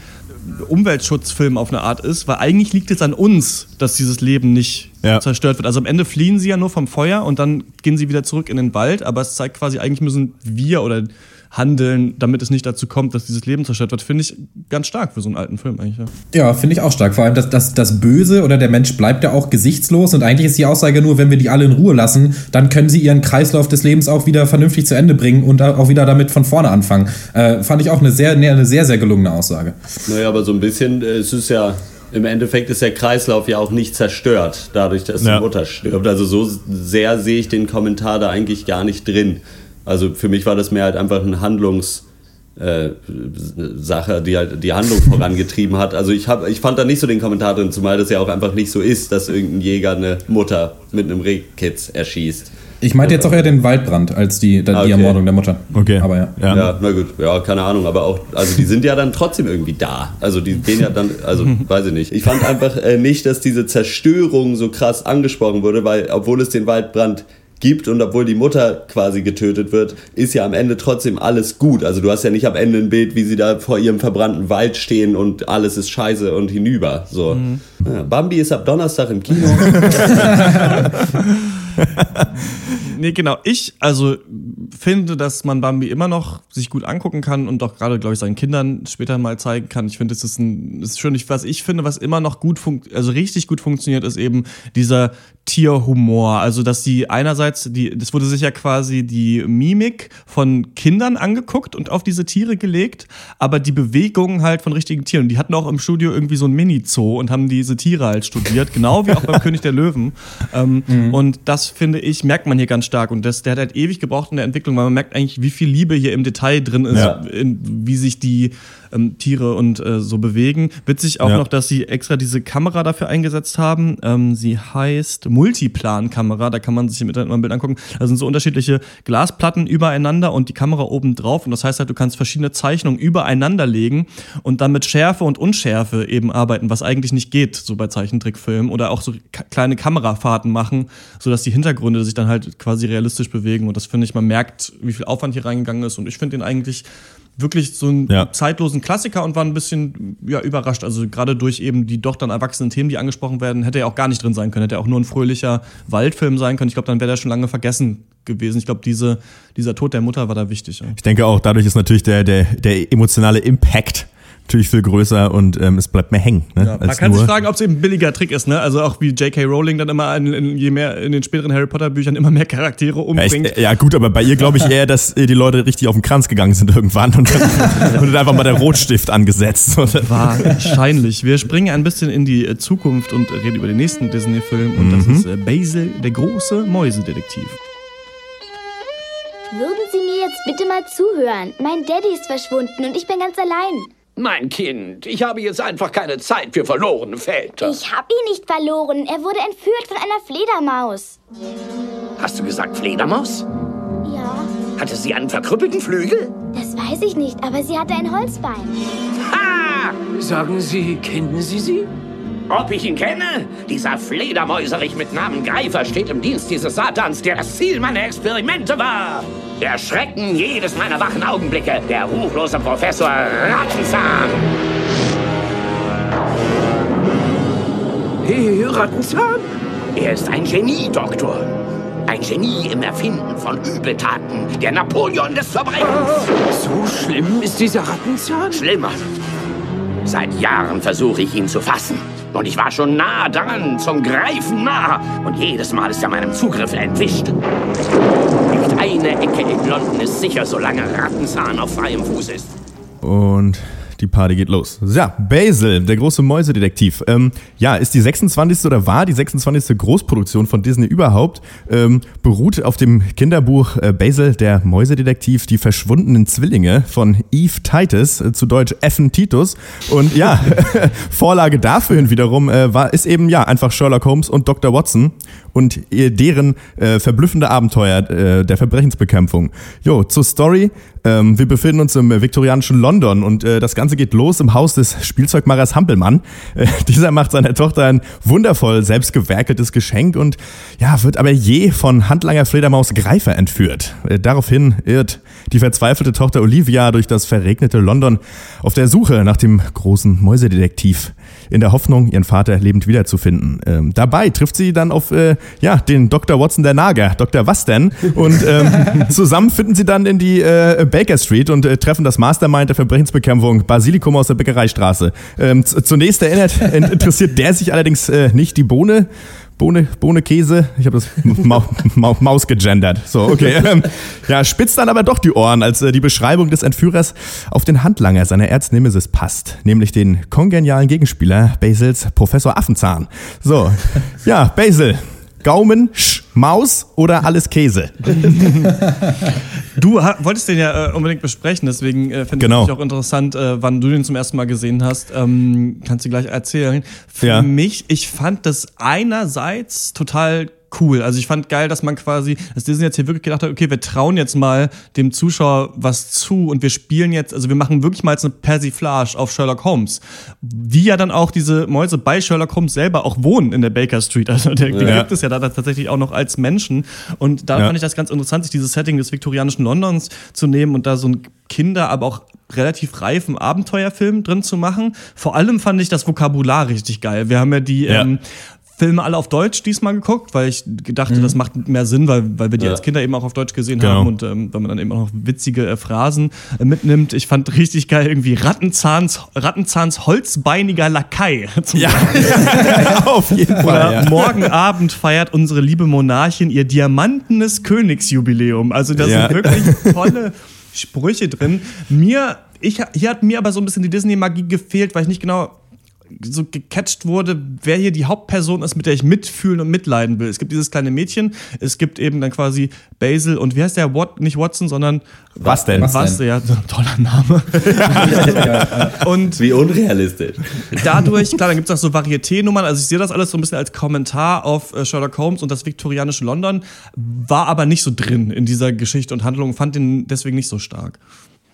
Umweltschutzfilm auf eine Art ist, weil eigentlich liegt es an uns, dass dieses Leben nicht Ja. zerstört wird. Also am Ende fliehen sie ja nur vom Feuer und dann gehen sie wieder zurück in den Wald, aber es zeigt quasi, eigentlich müssen wir oder handeln, damit es nicht dazu kommt, dass dieses Leben zerstört wird. Finde ich ganz stark für so einen alten Film eigentlich. Ja. Ja, finde ich auch stark. Vor allem das, das, das Böse oder der Mensch bleibt ja auch gesichtslos und eigentlich ist die Aussage nur, wenn wir die alle in Ruhe lassen, dann können sie ihren Kreislauf des Lebens auch wieder vernünftig zu Ende bringen und auch wieder damit von vorne anfangen. Äh, fand ich auch eine sehr, eine sehr, sehr gelungene Aussage. Naja, aber so ein bisschen, äh, es ist ja, im Endeffekt ist der Kreislauf ja auch nicht zerstört, dadurch, dass Ja. die Mutter stirbt. Also so sehr sehe ich den Kommentar da eigentlich gar nicht drin. Also für mich war das mehr halt einfach ein Handlungs... Äh, Sache, die halt die Handlung vorangetrieben hat. Also ich, hab, ich fand da nicht so den Kommentar drin, zumal das ja auch einfach nicht so ist, dass irgendein Jäger eine Mutter mit einem Rehkitz erschießt. Ich meinte jetzt auch eher den Waldbrand als die, die Ah, okay. Ermordung der Mutter. Okay. Aber ja. Ja. Ja, na gut, ja, keine Ahnung, aber auch, also die sind ja dann trotzdem irgendwie da. Also die gehen ja dann, also [LAUGHS] weiß ich nicht. Ich fand einfach äh, nicht, dass diese Zerstörung so krass angesprochen wurde, weil obwohl es den Waldbrand gibt und obwohl die Mutter quasi getötet wird, ist ja am Ende trotzdem alles gut. Also du hast ja nicht am Ende ein Bild, wie sie da vor ihrem verbrannten Wald stehen und alles ist scheiße und hinüber. So. Ja, Bambi ist ab Donnerstag im Kino. [LAUGHS] Nee, genau. Ich, also finde, dass man Bambi immer noch sich gut angucken kann und auch gerade, glaube ich, seinen Kindern später mal zeigen kann. Ich finde, es ist ein, es ist schön. Ich, was ich finde, was immer noch gut funkt, also richtig gut funktioniert, ist eben dieser Tierhumor. Also, dass die einerseits, die, das wurde sich ja quasi die Mimik von Kindern angeguckt und auf diese Tiere gelegt, aber die Bewegungen halt von richtigen Tieren. Und die hatten auch im Studio irgendwie so ein Mini-Zoo und haben diese Tiere halt studiert, genau wie auch beim [LAUGHS] König der Löwen. Ähm, Und das finde ich, merkt man hier ganz stark. Und das, der hat halt ewig gebraucht in der Entwicklung, weil man merkt eigentlich, wie viel Liebe hier im Detail drin ist, Ja. in, wie sich die ähm, Tiere und äh, so bewegen. Witzig auch Ja. noch, dass sie extra diese Kamera dafür eingesetzt haben. Ähm, sie heißt Multiplan-Kamera, da kann man sich im Internet mal ein Bild angucken. Da sind so unterschiedliche Glasplatten übereinander und die Kamera oben drauf. Und das heißt halt, du kannst verschiedene Zeichnungen übereinander legen und dann mit Schärfe und Unschärfe eben arbeiten, was eigentlich nicht geht, so bei Zeichentrickfilmen. Oder auch so kleine Kamerafahrten machen, sodass die Hintergründe sich dann halt quasi realistisch bewegen. Und das finde ich, man merkt, wie viel Aufwand hier reingegangen ist. Und ich finde den eigentlich wirklich so einen Ja. zeitlosen Klassiker und war ein bisschen ja, überrascht. Also gerade durch eben die doch dann erwachsenen Themen, die angesprochen werden, hätte er auch gar nicht drin sein können. Hätte er auch nur ein fröhlicher Waldfilm sein können. Ich glaube, dann wäre der schon lange vergessen gewesen. Ich glaube, diese, dieser Tod der Mutter war da wichtig. Ich denke auch, dadurch ist natürlich der, der, der emotionale Impact natürlich viel größer und ähm, es bleibt mehr hängen. Ne, Ja, man kann nur- sich fragen, ob es eben ein billiger Trick ist, ne? Also auch wie J.K. Rowling dann immer in, in, je mehr in den späteren Harry Potter Büchern immer mehr Charaktere Ja, umbringt. ich, ja gut, aber bei ihr glaube ich eher, dass äh, die Leute richtig auf den Kranz gegangen sind irgendwann und dann [LAUGHS] wurde einfach mal der Rotstift angesetzt. Wahrscheinlich. Wir springen ein bisschen in die äh, Zukunft und reden über den nächsten Disney-Film und das ist äh, Basil, der große Mäusedetektiv. Würden Sie mir jetzt bitte mal zuhören? Mein Daddy ist verschwunden und ich bin ganz allein. Mein Kind, ich habe jetzt einfach keine Zeit für verlorene Väter. Ich habe ihn nicht verloren. Er wurde entführt von einer Fledermaus. Hast du gesagt Fledermaus? Ja, Hatte sie einen verkrüppelten Flügel? das weiß ich nicht, aber sie hatte ein Holzbein. Ha! Sagen Sie, kennen Sie sie? Ob ich ihn kenne? Dieser Fledermäuserich mit Namen Greifer steht im Dienst dieses Satans, der das Ziel meiner Experimente war. Der Schrecken jedes meiner wachen Augenblicke, der ruchlose Professor Rattenzahn. Hey, Rattenzahn? Er ist ein Genie-Doktor. Ein Genie im Erfinden von Übeltaten. Der Napoleon des Verbrechens. So schlimm ist dieser Rattenzahn? Schlimmer. Seit Jahren versuche ich ihn zu fassen. Und ich war schon nah dran, zum Greifen nah. Und jedes Mal ist er meinem Zugriff entwischt. Eine Ecke in London ist sicher, solange Rattenzahn auf freiem Fuß ist. und die Party geht los. Ja, Basil, der große Mäusedetektiv. Ähm, ja, ist die 26. oder war die 26. Großproduktion von Disney überhaupt. Ähm, beruht auf dem Kinderbuch äh, Basil, der Mäusedetektiv, die verschwundenen Zwillinge von Eve Titus, äh, zu Deutsch Effen Titus. Und ja, [LAUGHS] Vorlage dafür wiederum äh, war, ist eben ja einfach Sherlock Holmes und Dr. Watson und deren äh, verblüffende Abenteuer äh, der Verbrechensbekämpfung. Jo, zur Story. Ähm, wir befinden uns im viktorianischen London und äh, das Ganze geht los im Haus des Spielzeugmachers Hampelmann. Äh, [LAUGHS] dieser macht seiner Tochter ein wundervoll selbstgewerkeltes Geschenk und ja, wird aber je von Handlanger Fledermaus Greifer entführt. Äh, daraufhin irrt die verzweifelte Tochter Olivia durch das verregnete London auf der Suche nach dem großen Mäusedetektiv in der Hoffnung, ihren Vater lebend wiederzufinden. Ähm, dabei trifft sie dann auf äh, ja, den Dr. Watson der Nager, Dr. Was denn? Und ähm, [LAUGHS] zusammen finden sie dann in die äh, Baker Street und äh, treffen das Mastermind der Verbrechensbekämpfung, Basilikum aus der Bäckereistraße. Ähm, zunächst erinnert, in- interessiert der sich allerdings äh, nicht die Bohne. Bohne, Bohne Käse. Ich habe das Mau, Mau, Maus gegendert. So, okay. Ähm, ja, spitzt dann aber doch die Ohren, als äh, die Beschreibung des Entführers auf den Handlanger seiner Erznemesis passt. Nämlich den kongenialen Gegenspieler Basils Professor Affenzahn. So, ja, Basil. Gaumen, Sch, Maus oder alles Käse? Du wolltest den ja äh, unbedingt besprechen, deswegen äh, finde Genau. ich auch interessant, äh, wann du den zum ersten Mal gesehen hast. Ähm, kannst du gleich erzählen. Für Ja. mich, ich fand das einerseits total cool. Also ich fand geil, dass man quasi, dass Disney jetzt hier wirklich gedacht hat, okay, wir trauen jetzt mal dem Zuschauer was zu und wir spielen jetzt, also wir machen wirklich mal jetzt eine Persiflage auf Sherlock Holmes. Wie ja dann auch diese Mäuse bei Sherlock Holmes selber auch wohnen in der Baker Street. Also der, die Ja. gibt es ja da tatsächlich auch noch als Menschen. Und da Ja. fand ich das ganz interessant, sich dieses Setting des viktorianischen Londons zu nehmen und da so ein Kinder, aber auch relativ reifen Abenteuerfilm drin zu machen. Vor allem fand ich das Vokabular richtig geil. Wir haben ja die Ja. ähm, Filme alle auf Deutsch diesmal geguckt, weil ich dachte, das macht mehr Sinn, weil, weil wir die Ja. als Kinder eben auch auf Deutsch gesehen Genau. haben und ähm, weil man dann eben auch noch witzige äh, Phrasen äh, mitnimmt. Ich fand richtig geil irgendwie Rattenzahns, Rattenzahns holzbeiniger Lakai. [LAUGHS] Zum [LAUGHS] Ja, auf jeden Fall. oder Ja. morgen Abend feiert unsere liebe Monarchin ihr diamantenes Königsjubiläum. Also da Ja. sind wirklich tolle Sprüche drin. Mir, ich, hier hat mir aber so ein bisschen die Disney-Magie gefehlt, weil ich nicht genau so gecatcht wurde, wer hier die Hauptperson ist, mit der ich mitfühlen und mitleiden will. Es gibt dieses kleine Mädchen, es gibt eben dann quasi Basil und wie heißt der? Wat, nicht Watson, sondern Was denn? Was was? denn? Ja, so ein toller Name. [LAUGHS] und Wie unrealistisch. dadurch, klar, dann gibt es auch so Varieté-Nummern. Also ich sehe das alles so ein bisschen als Kommentar auf äh, Sherlock Holmes und das viktorianische London, war aber nicht so drin in dieser Geschichte und Handlung, fand den deswegen nicht so stark.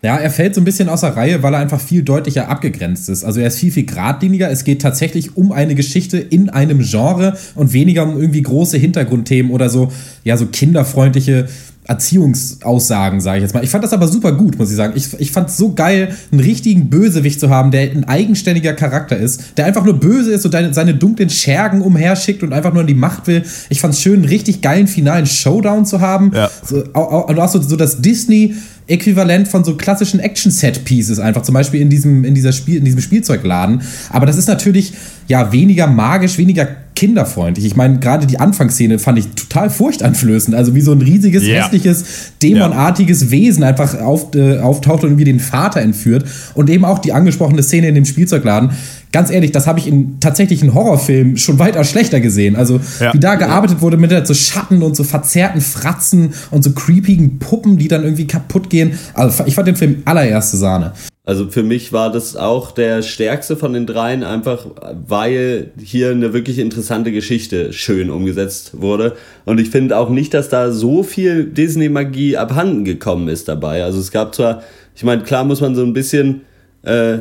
Ja, er fällt so ein bisschen außer Reihe, weil er einfach viel deutlicher abgegrenzt ist. Also er ist viel, viel geradliniger. Es geht tatsächlich um eine Geschichte in einem Genre und weniger um irgendwie große Hintergrundthemen oder so, ja, so kinderfreundliche Erziehungsaussagen, sage ich jetzt mal. Ich fand das aber super gut, muss ich sagen. Ich, ich fand es so geil, einen richtigen Bösewicht zu haben, der ein eigenständiger Charakter ist, der einfach nur böse ist und deine, seine dunklen Schergen umherschickt und einfach nur in die Macht will. Ich fand es schön, einen richtig geilen finalen Showdown zu haben. Ja. So, auch, auch so, so das Disney. Äquivalent von so klassischen Action-Set-Pieces einfach, zum Beispiel in diesem, in, dieser Spiel, in diesem Spielzeugladen. Aber das ist natürlich ja weniger magisch, weniger kinderfreundlich. Ich meine, gerade die Anfangsszene fand ich total furchteinflößend. Also wie so ein riesiges, Ja. hässliches, dämonartiges Wesen einfach auf, äh, auftaucht und irgendwie den Vater entführt. Und eben auch die angesprochene Szene in dem Spielzeugladen. Ganz ehrlich, das habe ich in tatsächlichen Horrorfilmen schon weitaus schlechter gesehen. Also Ja. wie da gearbeitet wurde mit so Schatten und so verzerrten Fratzen und so creepigen Puppen, die dann irgendwie kaputt gehen. Also ich fand den Film allererste Sahne. Also für mich war das auch der stärkste von den dreien, einfach weil hier eine wirklich interessante Geschichte schön umgesetzt wurde. Und ich finde auch nicht, dass da so viel Disney-Magie abhanden gekommen ist dabei. Also es gab zwar, ich meine, klar muss man so ein bisschen äh,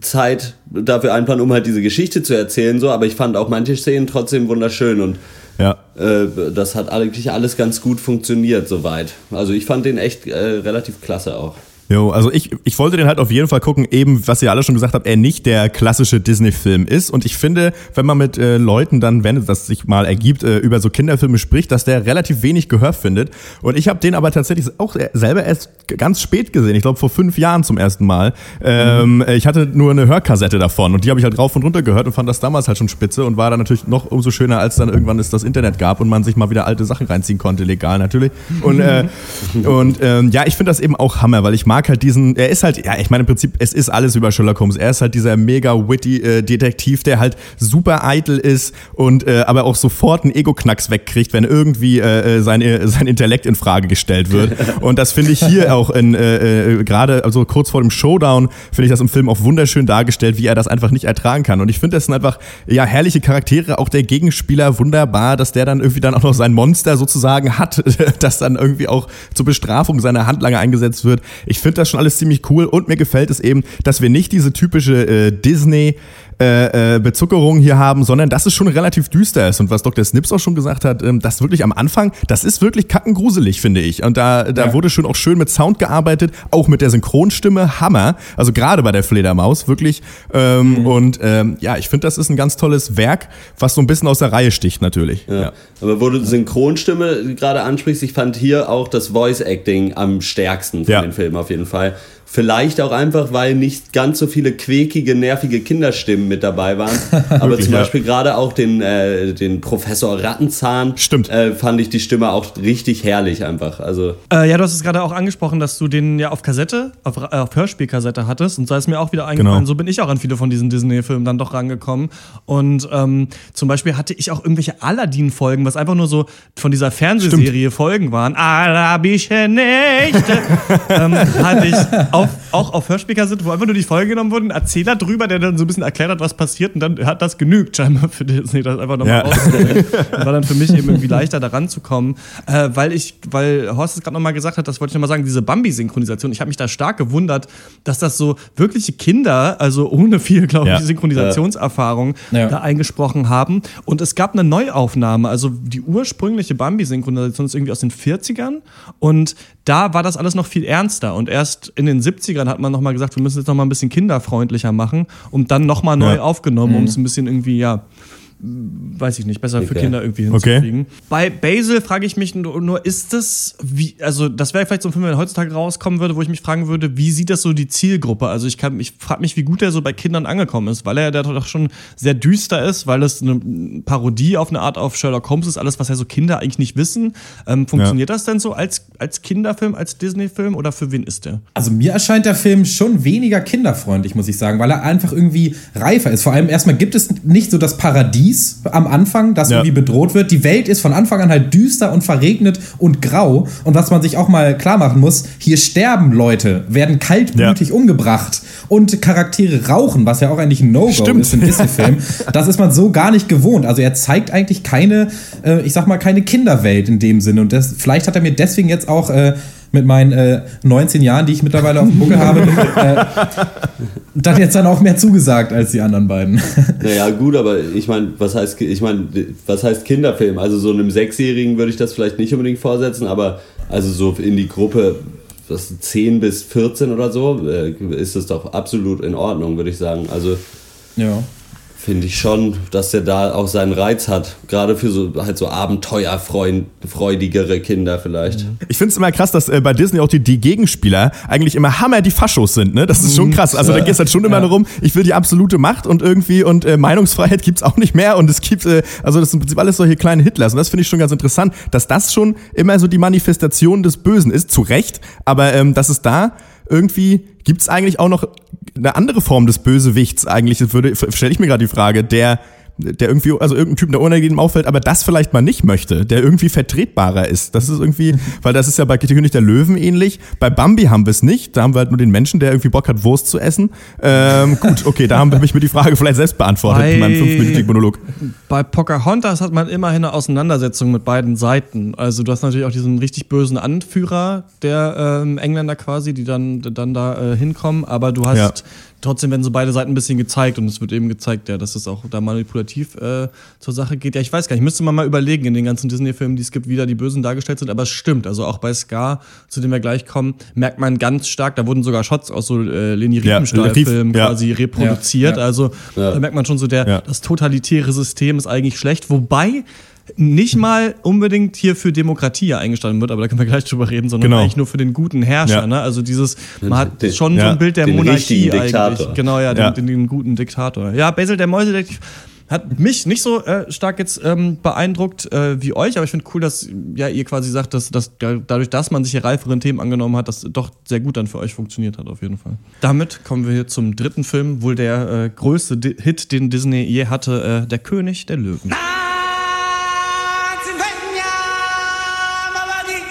Zeit dafür einplanen, um halt diese Geschichte zu erzählen, so, aber ich fand auch manche Szenen trotzdem wunderschön und Ja. äh, das hat eigentlich alles ganz gut funktioniert soweit. Also ich fand den echt äh, relativ klasse auch. Jo, also ich, ich wollte den halt auf jeden Fall gucken, eben, was ihr alle schon gesagt habt, er nicht der klassische Disney-Film ist. Und ich finde, wenn man mit äh, Leuten dann, wenn das sich mal ergibt, äh, über so Kinderfilme spricht, dass der relativ wenig Gehör findet. Und ich habe den aber tatsächlich auch selber erst ganz spät gesehen. Ich glaube vor fünf Jahren zum ersten Mal. Ähm, Ich hatte nur eine Hörkassette davon und die habe ich halt rauf und runter gehört und fand das damals halt schon spitze und war dann natürlich noch umso schöner, als dann irgendwann es das Internet gab und man sich mal wieder alte Sachen reinziehen konnte, legal natürlich. Und, äh, [LAUGHS] und ähm, ja, ich finde das eben auch Hammer, weil ich mag halt diesen, er ist halt, ja, ich meine im Prinzip, es ist alles über Sherlock Holmes. Er ist halt dieser mega witty äh, Detektiv, der halt super eitel ist und äh, aber auch sofort einen Ego-Knacks wegkriegt, wenn irgendwie äh, äh, sein, äh, sein Intellekt in Frage gestellt wird. [LAUGHS] Und das finde ich hier auch in, äh, äh, gerade, also kurz vor dem Showdown, finde ich das im Film auch wunderschön dargestellt, wie er das einfach nicht ertragen kann. Und ich finde, das sind einfach, ja, herrliche Charaktere, auch der Gegenspieler wunderbar, dass der dann irgendwie dann auch noch sein Monster sozusagen hat, [LAUGHS] das dann irgendwie auch zur Bestrafung seiner Handlanger eingesetzt wird. Ich finde das schon alles ziemlich cool. Und mir gefällt es eben, dass wir nicht diese typische äh, Disney äh, äh, Bezuckerung hier haben, sondern dass es schon relativ düster ist. Und was Dr. Snips auch schon gesagt hat, ähm, das wirklich am Anfang, das ist wirklich kackengruselig, finde ich. Und da, da Ja. wurde schon auch schön mit Sound gearbeitet, auch mit der Synchronstimme, Hammer. Also gerade bei der Fledermaus, wirklich. Ähm, Mhm. Und ähm, ja, ich finde, das ist ein ganz tolles Werk, was so ein bisschen aus der Reihe sticht, natürlich. Ja. Aber wo du Synchronstimme gerade ansprichst, ich fand hier auch das Voice Acting am stärksten von Ja. den Filmen auf jeden Fall. Vielleicht auch einfach, weil nicht ganz so viele quäkige, nervige Kinderstimmen mit dabei waren. [LAUGHS] Aber Wirklich, zum ja. Beispiel gerade auch den, äh, den Professor Rattenzahn Stimmt. Äh, fand ich die Stimme auch richtig herrlich einfach. Also Äh, ja, du hast es gerade auch angesprochen, dass du den ja auf Kassette, auf, äh, auf Hörspielkassette hattest. Und da ist mir auch wieder eingefallen, Genau. so bin ich auch an viele von diesen Disney-Filmen dann doch rangekommen. Und ähm, zum Beispiel hatte ich auch irgendwelche Aladdin-Folgen, was einfach nur so von dieser Fernsehserie Folgen waren. Arabische Nächte. [LAUGHS] ähm, hatte ich auf, auch auf Hörspielkassette, wo einfach nur die Folge genommen wurde, ein Erzähler drüber, der dann so ein bisschen erklärt hat, was passiert. Und dann hat das genügt, scheinbar für Disney, das einfach nochmal Ja. rauszubringen. Und war dann für mich eben irgendwie leichter, da ranzukommen. Äh, weil ich, weil Horst es gerade nochmal gesagt hat, das wollte ich nochmal sagen, diese Bambi-Synchronisation, ich habe mich da stark gewundert, dass das so wirkliche Kinder, also ohne viel, glaube Ja. ich, Synchronisationserfahrung Ja. da eingesprochen haben. Und es gab eine Neuaufnahme, also die ursprüngliche Bambi-Synchronisation ist irgendwie aus den 40ern und da war das alles noch viel ernster. Und erst in den 70ern hat man nochmal gesagt, wir müssen jetzt nochmal ein bisschen kinderfreundlicher machen und dann nochmal neu Ja. aufgenommen, um es ein bisschen irgendwie, ja, weiß ich nicht, besser für Okay. Kinder irgendwie Okay. hinzukriegen. Bei Basil frage ich mich nur, nur, ist das, wie, also das wäre vielleicht so ein Film, wenn er heutzutage rauskommen würde, wo ich mich fragen würde, wie sieht das so die Zielgruppe? Also ich kann, ich frage mich, wie gut er so bei Kindern angekommen ist, weil er ja doch schon sehr düster ist, weil es eine Parodie auf eine Art auf Sherlock Holmes ist, alles, was ja so Kinder eigentlich nicht wissen. Ähm, funktioniert das denn so als, als Kinderfilm, als Disney-Film oder für wen ist der? Also mir erscheint der Film schon weniger kinderfreundlich, muss ich sagen, weil er einfach irgendwie reifer ist. Vor allem erstmal gibt es nicht so das Paradies am Anfang, das Ja. irgendwie bedroht wird. Die Welt ist von Anfang an halt düster und verregnet und grau. Und was man sich auch mal klar machen muss, hier sterben Leute, werden kaltblütig umgebracht und Charaktere rauchen, was ja auch eigentlich ein No-Go ist im Disney-Film. [LAUGHS] Das ist man so gar nicht gewohnt. Also er zeigt eigentlich keine, äh, ich sag mal, keine Kinderwelt in dem Sinne. Und das, vielleicht hat er mir deswegen jetzt auch äh, mit meinen äh, 19 Jahren, die ich mittlerweile auf dem Buckel habe, äh, dann jetzt dann auch mehr zugesagt als die anderen beiden. [LAUGHS] Naja, gut, aber ich meine, was heißt, ich meine, was heißt Kinderfilm? Also so einem Sechsjährigen würde ich das vielleicht nicht unbedingt vorsetzen, aber Also so in die Gruppe was, 10 bis 14 oder so äh, ist es doch absolut in Ordnung, würde ich sagen. Also Ja. Finde ich schon, dass der da auch seinen Reiz hat. Gerade für so halt so abenteuerfreudigere Kinder vielleicht. Ich finde es immer krass, dass äh, bei Disney auch die, die Gegenspieler eigentlich immer Hammer die Faschos sind, ne? Das ist schon krass. Also da geht es halt schon immer darum, ich will die absolute Macht und irgendwie und äh, Meinungsfreiheit gibt's auch nicht mehr und es gibt, äh, also das sind im Prinzip alles solche kleine Hitlers und das finde ich schon ganz interessant, dass das schon immer so die Manifestation des Bösen ist, zu Recht, aber ähm, dass es da irgendwie gibt's eigentlich auch noch eine andere Form des Bösewichts eigentlich, das würde stelle ich mir gerade die Frage, der der irgendwie, also irgendein Typ, der unangenehm auffällt, aber das vielleicht mal nicht möchte, der irgendwie vertretbarer ist. Das ist irgendwie, [LAUGHS] weil das ist ja bei König der Löwen ähnlich. Bei Bambi haben wir es nicht. Da haben wir halt nur den Menschen, der irgendwie Bock hat, Wurst zu essen. Ähm, [LAUGHS] gut, okay, da habe ich mir die Frage vielleicht selbst beantwortet in meinem Bei- fünfminütigen Monolog. Bei Pocahontas hat man immerhin eine Auseinandersetzung mit beiden Seiten. Also du hast natürlich auch diesen richtig bösen Anführer der ähm, Engländer quasi, die dann, dann da äh, hinkommen, aber du hast Ja. Trotzdem werden so beide Seiten ein bisschen gezeigt und es wird eben gezeigt, ja, dass es auch da manipulativ äh, zur Sache geht. Ja, ich weiß gar nicht, müsste man mal überlegen in den ganzen Disney-Filmen, die es gibt, wie da die Bösen dargestellt sind, aber es stimmt. Also auch bei Scar, zu dem wir gleich kommen, merkt man ganz stark, da wurden sogar Shots aus so äh, Leni Ja, Riefenstahl-Filmen Rief- ja. quasi reproduziert. Ja, ja. Also da merkt man schon so, der, Ja. das totalitäre System ist eigentlich schlecht, wobei nicht mal unbedingt hier für Demokratie eingestanden wird, aber da können wir gleich drüber reden, sondern Genau. eigentlich nur für den guten Herrscher. Ja. Ne? Also dieses, man hat Den- schon so ja, ein Bild der den Monarchie richtigen Diktator. eigentlich. Genau, ja, den, Ja. Den, den guten Diktator. Ja, Basil der Mäusedetektiv hat mich nicht so äh, stark jetzt ähm, beeindruckt äh, wie euch, aber ich finde cool, dass ja ihr quasi sagt, dass, dass da- dadurch, dass man sich hier reiferen Themen angenommen hat, das doch sehr gut dann für euch funktioniert hat auf jeden Fall. Damit kommen wir hier zum dritten Film, wohl der äh, größte Di Hit, den Disney je hatte, äh, Der König der Löwen.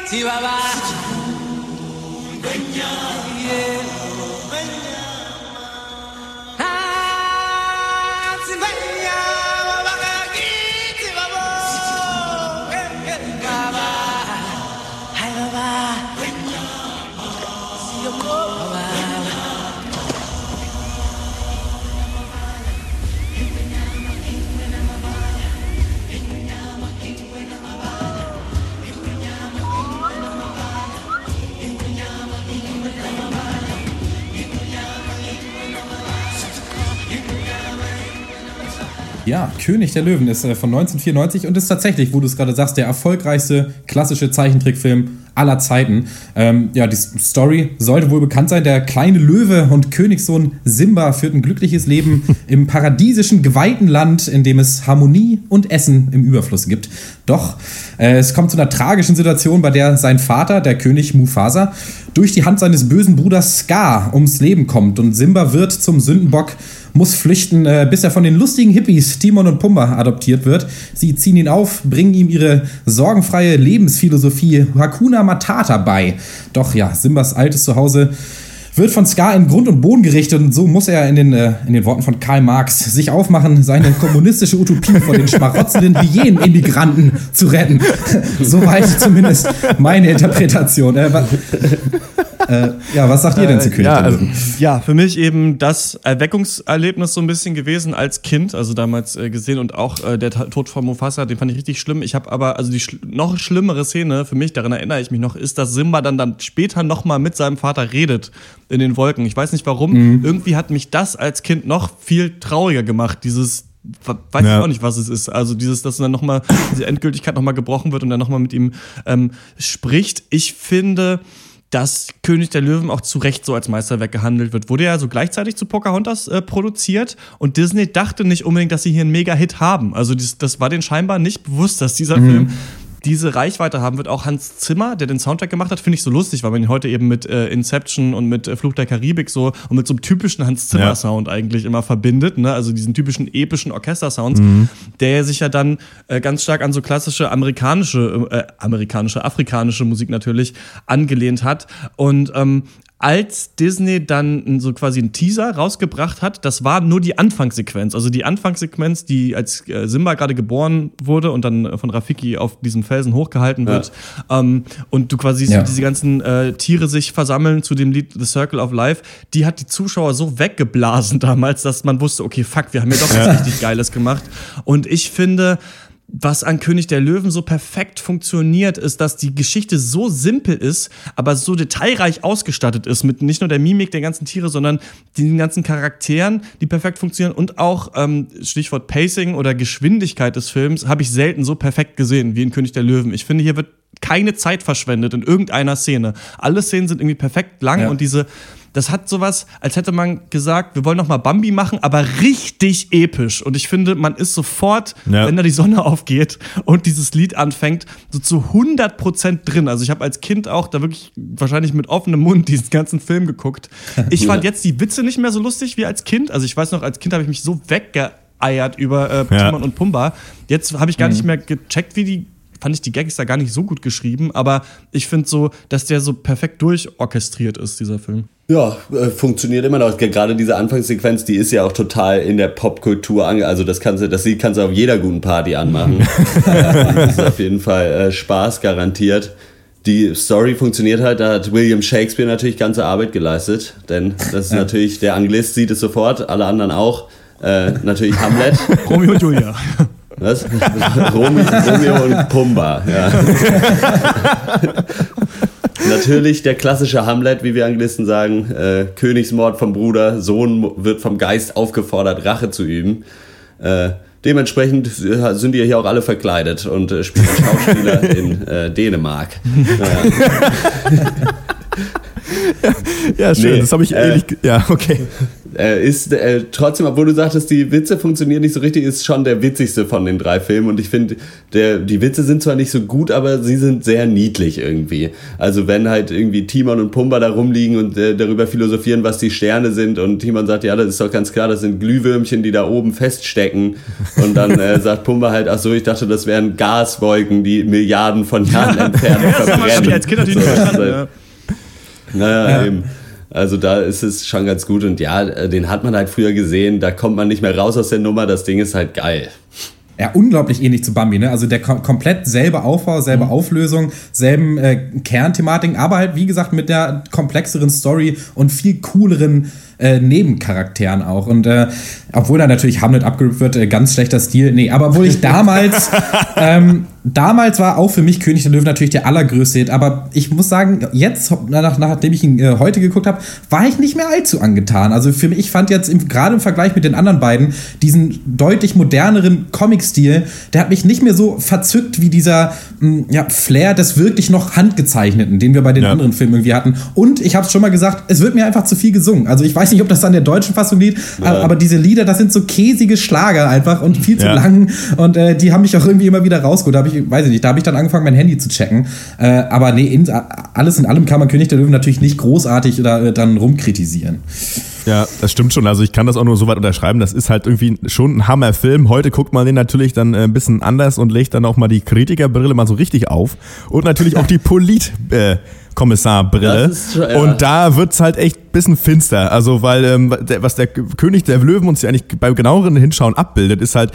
Si baba. Ja, König der Löwen ist äh, von 1994 und ist tatsächlich, wo du es gerade sagst, der erfolgreichste klassische Zeichentrickfilm aller Zeiten. Ähm, ja, die Story sollte wohl bekannt sein. Der kleine Löwe und Königssohn Simba führt ein glückliches Leben [LAUGHS] im paradiesischen, geweihten Land, in dem es Harmonie und Essen im Überfluss gibt. Doch äh, es kommt zu einer tragischen Situation, bei der sein Vater, der König Mufasa, durch die Hand seines bösen Bruders Scar ums Leben kommt und Simba wird zum Sündenbock muss flüchten, äh, bis er von den lustigen Hippies Timon und Pumba adoptiert wird. Sie ziehen ihn auf, bringen ihm ihre sorgenfreie Lebensphilosophie Hakuna Matata bei. Doch ja, Simbas altes Zuhause wird von Scar in Grund und Boden gerichtet und so muss er in den, äh, in den Worten von Karl Marx sich aufmachen, seine kommunistische Utopie vor den schmarotzenden Hyänen-Immigranten zu retten. [LAUGHS] Soweit zumindest meine Interpretation. Äh, äh, ja, was sagt ihr denn zu König ja, der also- Löwen? Ja, für mich eben das Erweckungserlebnis so ein bisschen gewesen als Kind, also damals äh, gesehen und auch äh, der Tod von Mufasa, den fand ich richtig schlimm. Ich habe aber, also die schl noch schlimmere Szene für mich, daran erinnere ich mich noch, ist, dass Simba dann, dann später nochmal mit seinem Vater redet in den Wolken. Ich weiß nicht warum, irgendwie hat mich das als Kind noch viel trauriger gemacht, dieses weiß Ja. ich auch nicht, was es ist. Also dieses, dass dann nochmal diese Endgültigkeit nochmal gebrochen wird und dann nochmal mit ihm ähm, spricht. Ich finde, dass König der Löwen auch zu Recht so als Meisterwerk gehandelt wird. Wurde ja so gleichzeitig zu Pocahontas äh, produziert und Disney dachte nicht unbedingt, dass sie hier einen Mega-Hit haben. Also das, das war denen scheinbar nicht bewusst, dass dieser Film diese Reichweite haben wird. Auch Hans Zimmer, der den Soundtrack gemacht hat, finde ich so lustig, weil man ihn heute eben mit äh, Inception und mit äh, Fluch der Karibik so und mit so einem typischen Hans Zimmer Ja. Sound eigentlich immer verbindet, ne? Also diesen typischen epischen Orchestersounds, der sich ja dann äh, ganz stark an so klassische amerikanische, äh, amerikanische, afrikanische Musik natürlich angelehnt hat. Und ähm, als Disney dann so quasi einen Teaser rausgebracht hat, das war nur die Anfangssequenz. Also die Anfangssequenz, die als äh, Simba gerade geboren wurde und dann äh, von Rafiki auf diesem Felsen hochgehalten wird. Ähm, und du quasi siehst, Ja. diese ganzen äh, Tiere sich versammeln zu dem Lied The Circle of Life. Die hat die Zuschauer so weggeblasen [LAUGHS] damals, dass man wusste, okay, fuck, wir haben ja doch was richtig Geiles gemacht. Und ich finde, was an König der Löwen so perfekt funktioniert, ist, dass die Geschichte so simpel ist, aber so detailreich ausgestattet ist mit nicht nur der Mimik der ganzen Tiere, sondern den ganzen Charakteren, die perfekt funktionieren und auch ähm, Stichwort Pacing oder Geschwindigkeit des Films habe ich selten so perfekt gesehen wie in König der Löwen. Ich finde, hier wird keine Zeit verschwendet in irgendeiner Szene. Alle Szenen sind irgendwie perfekt lang Ja. und diese das hat sowas, als hätte man gesagt, wir wollen noch mal Bambi machen, aber richtig episch. Und ich finde, man ist sofort, Ja. wenn da die Sonne [LAUGHS] aufgeht und dieses Lied anfängt, so zu 100% drin. Also ich habe als Kind auch da wirklich wahrscheinlich mit offenem Mund diesen ganzen Film geguckt. Ich fand [LAUGHS] jetzt die Witze nicht mehr so lustig wie als Kind. Also ich weiß noch, als Kind habe ich mich so weggeeiert über äh, Ja. Timon und Pumba. Jetzt habe ich gar nicht mehr gecheckt, wie die fand ich die Gags da gar nicht so gut geschrieben, aber ich finde so, dass der so perfekt durchorchestriert ist, dieser Film. Ja, äh, funktioniert immer noch. Gerade diese Anfangssequenz, die ist ja auch total in der Popkultur ange... Also das kannst du, das Lied kannst du auf jeder guten Party anmachen. [LAUGHS] das ist auf jeden Fall äh, Spaß garantiert. Die Story funktioniert halt, da hat William Shakespeare natürlich ganze Arbeit geleistet, denn das ist natürlich, der Anglist sieht es sofort, alle anderen auch. Äh, natürlich Hamlet. [LAUGHS] Romeo und Julia. Was? Romeo, [LAUGHS] Romeo und Pumba, ja. Natürlich der klassische Hamlet, wie wir Anglisten sagen. Äh, Königsmord vom Bruder, Sohn wird vom Geist aufgefordert, Rache zu üben. Äh, dementsprechend sind die hier auch alle verkleidet und äh, spielen [LAUGHS] Schauspieler in äh, Dänemark. [LAUGHS] Ja, schön, Nee, das habe ich äh, ehrlich. Ja, okay. Äh, ist äh, trotzdem, obwohl du sagtest, die Witze funktionieren nicht so richtig, ist schon der witzigste von den drei Filmen. Und ich finde, die Witze sind zwar nicht so gut, aber sie sind sehr niedlich irgendwie. Also wenn halt irgendwie Timon und Pumba da rumliegen und äh, darüber philosophieren, was die Sterne sind und Timon sagt, ja, das ist doch ganz klar, das sind Glühwürmchen, die da oben feststecken. Und dann äh, [LAUGHS] sagt Pumba halt, ach so, ich dachte, das wären Gaswolken, die Milliarden von Jahren [LAUGHS] entfernt Das haben wir verbrennen. als Kind natürlich So, verstanden. halt- Ja. naja, eben. Also da ist es schon ganz gut und ja, äh, den hat man halt früher gesehen, da kommt man nicht mehr raus aus der Nummer, das Ding ist halt geil. Ja, unglaublich ähnlich zu Bambi, ne? Also der kom komplett selbe Aufbau, selbe Auflösung, selben äh, Kernthematiken, aber halt, wie gesagt, mit der komplexeren Story und viel cooleren äh, Nebencharakteren auch. Und äh, obwohl da natürlich Hamlet abgerippt wird, äh, ganz schlechter Stil. Nee, aber obwohl ich [LAUGHS] damals, ähm, damals war auch für mich König der Löwen natürlich der allergrößte Hit. Aber ich muss sagen, jetzt, nach, nachdem ich ihn äh, heute geguckt habe, war ich nicht mehr allzu angetan. Also für mich, ich fand jetzt gerade im Vergleich mit den anderen beiden diesen deutlich moderneren Comic-Stil, der hat mich nicht mehr so verzückt wie dieser ja, Flair des wirklich noch handgezeichneten, den wir bei den Ja. anderen Filmen irgendwie hatten. Und ich habe es schon mal gesagt, es wird mir einfach zu viel gesungen. Also ich weiß nicht, ob das an der deutschen Fassung liegt, aber, aber diese Lieder, das sind so käsige Schlager einfach und viel zu Ja. lang. Und äh, die haben mich auch irgendwie immer wieder rausgeholt. Da habe ich, weiß ich nicht, da habe ich dann angefangen, mein Handy zu checken. Äh, aber nee, in, alles in allem kann man König der Löwen natürlich nicht großartig oder äh, dann rumkritisieren. Ja, das stimmt schon. Also ich kann das auch nur so weit unterschreiben. Das ist halt irgendwie schon ein Hammerfilm. Heute guckt man den natürlich dann äh, ein bisschen anders und legt dann auch mal die Kritikerbrille mal so richtig auf. Und natürlich auch die [LAUGHS] Polit. Äh, Kommissarbrille. Schon- ja. Und da wird's halt echt ein bisschen finster. Also, weil ähm, der, was der König der Löwen uns ja eigentlich bei genaueren Hinschauen abbildet, ist halt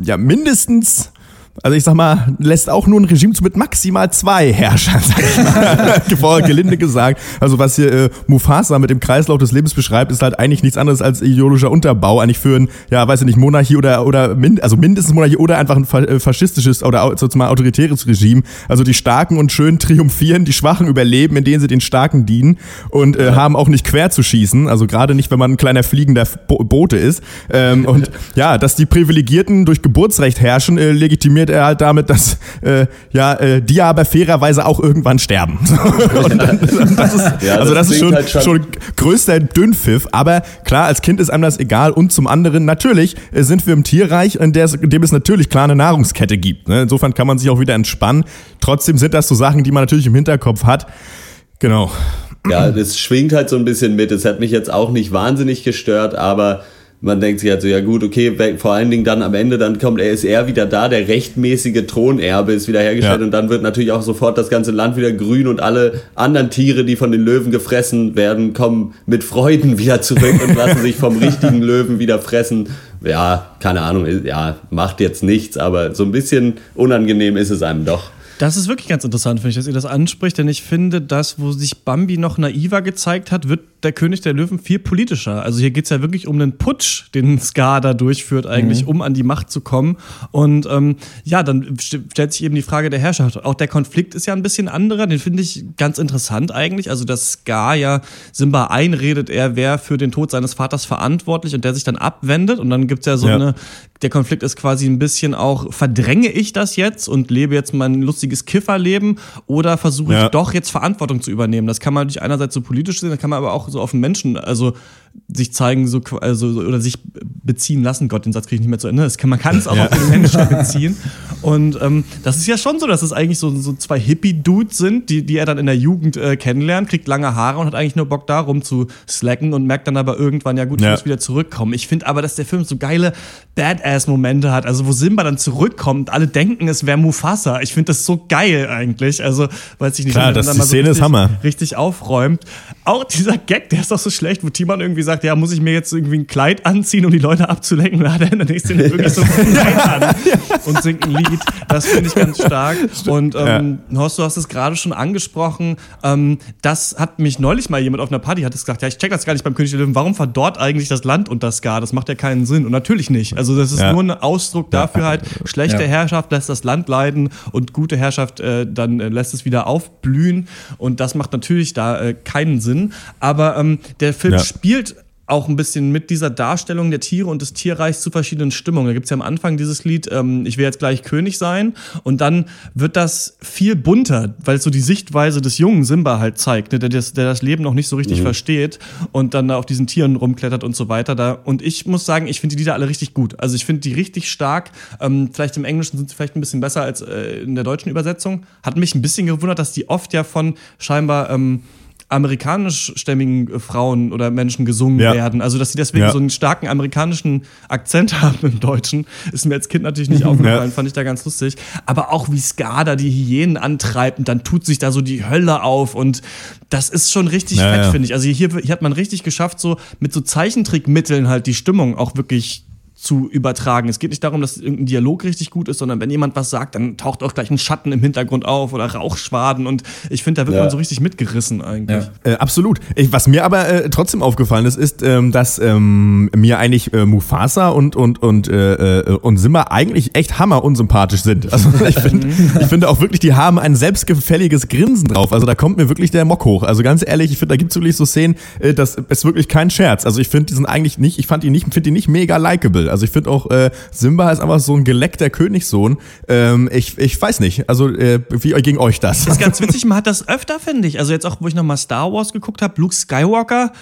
ja mindestens. Also ich sag mal, lässt auch nur ein Regime zu mit maximal zwei Herrschern, sag ich mal, [LAUGHS] gelinde gesagt. Also was hier äh, Mufasa mit dem Kreislauf des Lebens beschreibt, ist halt eigentlich nichts anderes als ideologischer Unterbau, eigentlich für ein, ja, weiß ich nicht, Monarchie oder, oder min, also mindestens Monarchie oder einfach ein äh, faschistisches oder sozusagen autoritäres Regime. Also die Starken und Schönen triumphieren, die Schwachen überleben, indem sie den Starken dienen und äh, haben auch nicht quer zu schießen, also gerade nicht, wenn man ein kleiner fliegender Bo Bote ist. Ähm, und [LAUGHS] ja, dass die Privilegierten durch Geburtsrecht herrschen, äh, legitimiert er halt damit, dass äh, ja, äh, die aber fairerweise auch irgendwann sterben. [LAUGHS] und dann, das ist, Ja, also das das ist klingt schon, halt schon- schon größter Dünnpfiff, aber klar, als Kind ist einem das egal und zum anderen, natürlich äh, sind wir im Tierreich, in, der in dem es natürlich klar eine Nahrungskette gibt. Ne? Insofern kann man sich auch wieder entspannen. Trotzdem sind das so Sachen, die man natürlich im Hinterkopf hat. Genau. Ja, das schwingt halt so ein bisschen mit. Es hat mich jetzt auch nicht wahnsinnig gestört, aber man denkt sich halt so, ja gut, okay, vor allen Dingen dann am Ende, dann kommt er, ist er wieder da, der rechtmäßige Thronerbe ist wieder hergestellt Ja. und dann wird natürlich auch sofort das ganze Land wieder grün und alle anderen Tiere, die von den Löwen gefressen werden, kommen mit Freuden wieder zurück und lassen sich vom [LAUGHS] richtigen Löwen wieder fressen. Ja, keine Ahnung, ja, macht jetzt nichts, aber so ein bisschen unangenehm ist es einem doch. Das ist wirklich ganz interessant, finde ich, dass ihr das anspricht, denn ich finde, das, wo sich Bambi noch naiver gezeigt hat, wird der König der Löwen viel politischer. Also hier geht es ja wirklich um einen Putsch, den Scar da durchführt, eigentlich, Mhm. um an die Macht zu kommen. Und ähm, ja, dann st stellt sich eben die Frage der Herrschaft. Auch der Konflikt ist ja ein bisschen anderer, den finde ich ganz interessant eigentlich. Also, dass Scar ja Simba einredet, er wäre für den Tod seines Vaters verantwortlich und der sich dann abwendet. Und dann gibt's ja so Ja. eine, der Konflikt ist quasi ein bisschen auch, verdränge ich das jetzt und lebe jetzt mein lustiges Kifferleben oder versuche ich Ja. doch jetzt Verantwortung zu übernehmen? Das kann man natürlich einerseits so politisch sehen, das kann man aber auch so auf den Menschen, also sich zeigen, so, also, so- oder sich beziehen lassen. Gott, den Satz kriege ich nicht mehr zu Ende. Kann, man kann es auch auf den Menschen [LAUGHS] beziehen. Und ähm, das ist ja schon so, dass es eigentlich so, so zwei Hippie-Dudes sind, die, die er dann in der Jugend äh, kennenlernt, kriegt lange Haare und hat eigentlich nur Bock darum zu slacken und merkt dann aber irgendwann, ja gut, ich Ja. muss wieder zurückkommen. Ich finde aber, dass der Film so geile Badass-Momente hat, also wo Simba dann zurückkommt, alle denken, es wäre Mufasa. Ich finde das so geil eigentlich. Also, weiß ich nicht, Klar, das- die mal so Szene ist richtig, Hammer. richtig aufräumt. Auch dieser Gag, der ist doch so schlecht, wo Timon irgendwie sagt, ja, muss ich mir jetzt irgendwie ein Kleid anziehen, um die Leute abzulenken? Da hat er in der nächsten Szene wirklich so ein Kleid [LAUGHS] an und singt ein Lied. Das finde ich ganz stark. Und ähm, Horst, du hast es gerade schon angesprochen. Ähm, das hat mich neulich mal jemand auf einer Party hat es gesagt, ja, ich check das gar nicht beim König der Löwen. Warum verdorrt eigentlich das Land unter Scar? Das macht ja keinen Sinn. Und natürlich nicht. Also das ist Ja. nur ein Ausdruck dafür halt, schlechte Ja. Herrschaft lässt das Land leiden und gute Herrschaft äh, dann äh, lässt es wieder aufblühen. Und das macht natürlich da äh, keinen Sinn. Aber ähm, der Film Ja. spielt auch ein bisschen mit dieser Darstellung der Tiere und des Tierreichs zu verschiedenen Stimmungen. Da gibt's ja am Anfang dieses Lied, ähm, ich will jetzt gleich König sein. Und dann wird das viel bunter, weil es so die Sichtweise des jungen Simba halt zeigt, ne, der, das, der das Leben noch nicht so richtig versteht und dann da auf diesen Tieren rumklettert und so weiter. Da. Und ich muss sagen, ich finde die Lieder alle richtig gut. Also ich finde die richtig stark. Ähm, vielleicht im Englischen sind sie vielleicht ein bisschen besser als äh, in der deutschen Übersetzung. Hat mich ein bisschen gewundert, dass die oft ja von scheinbar ähm, amerikanischstämmigen Frauen oder Menschen gesungen Ja. werden. Also, dass sie deswegen Ja. so einen starken amerikanischen Akzent [LAUGHS] haben im Deutschen, ist mir als Kind natürlich nicht [LAUGHS] aufgefallen, fand ich da ganz lustig. Aber auch wie Ska da die Hyänen antreibt und dann tut sich da so die Hölle auf und das ist schon richtig Ja, fett, ja. finde ich. Also hier, hier hat man richtig geschafft, so mit so Zeichentrickmitteln halt die Stimmung auch wirklich zu übertragen. Es geht nicht darum, dass irgendein Dialog richtig gut ist, sondern wenn jemand was sagt, dann taucht auch gleich ein Schatten im Hintergrund auf oder Rauchschwaden und ich finde, da wird Ja. man so richtig mitgerissen eigentlich. Ja. Äh, absolut. Ich, was mir aber äh, trotzdem aufgefallen ist, ist, ähm, dass ähm, mir eigentlich äh, Mufasa und und und äh, äh, und Simba eigentlich echt hammer unsympathisch sind. [LAUGHS] Also ich finde, [LAUGHS] ich finde auch wirklich, die haben ein selbstgefälliges Grinsen drauf. Also da kommt mir wirklich der Mock hoch. Also ganz ehrlich, ich finde, da gibt's wirklich so Szenen, äh, das ist wirklich kein Scherz. Also ich finde, die sind eigentlich nicht, ich fand die nicht, finde die nicht mega Also ich finde auch äh, Simba ist einfach so ein geleckter Königssohn. Ähm, ich ich weiß nicht. Also äh, wie ging euch das? ist ganz witzig, man hat das öfter, finde ich. Also jetzt auch, wo ich nochmal Star Wars geguckt habe, Luke Skywalker,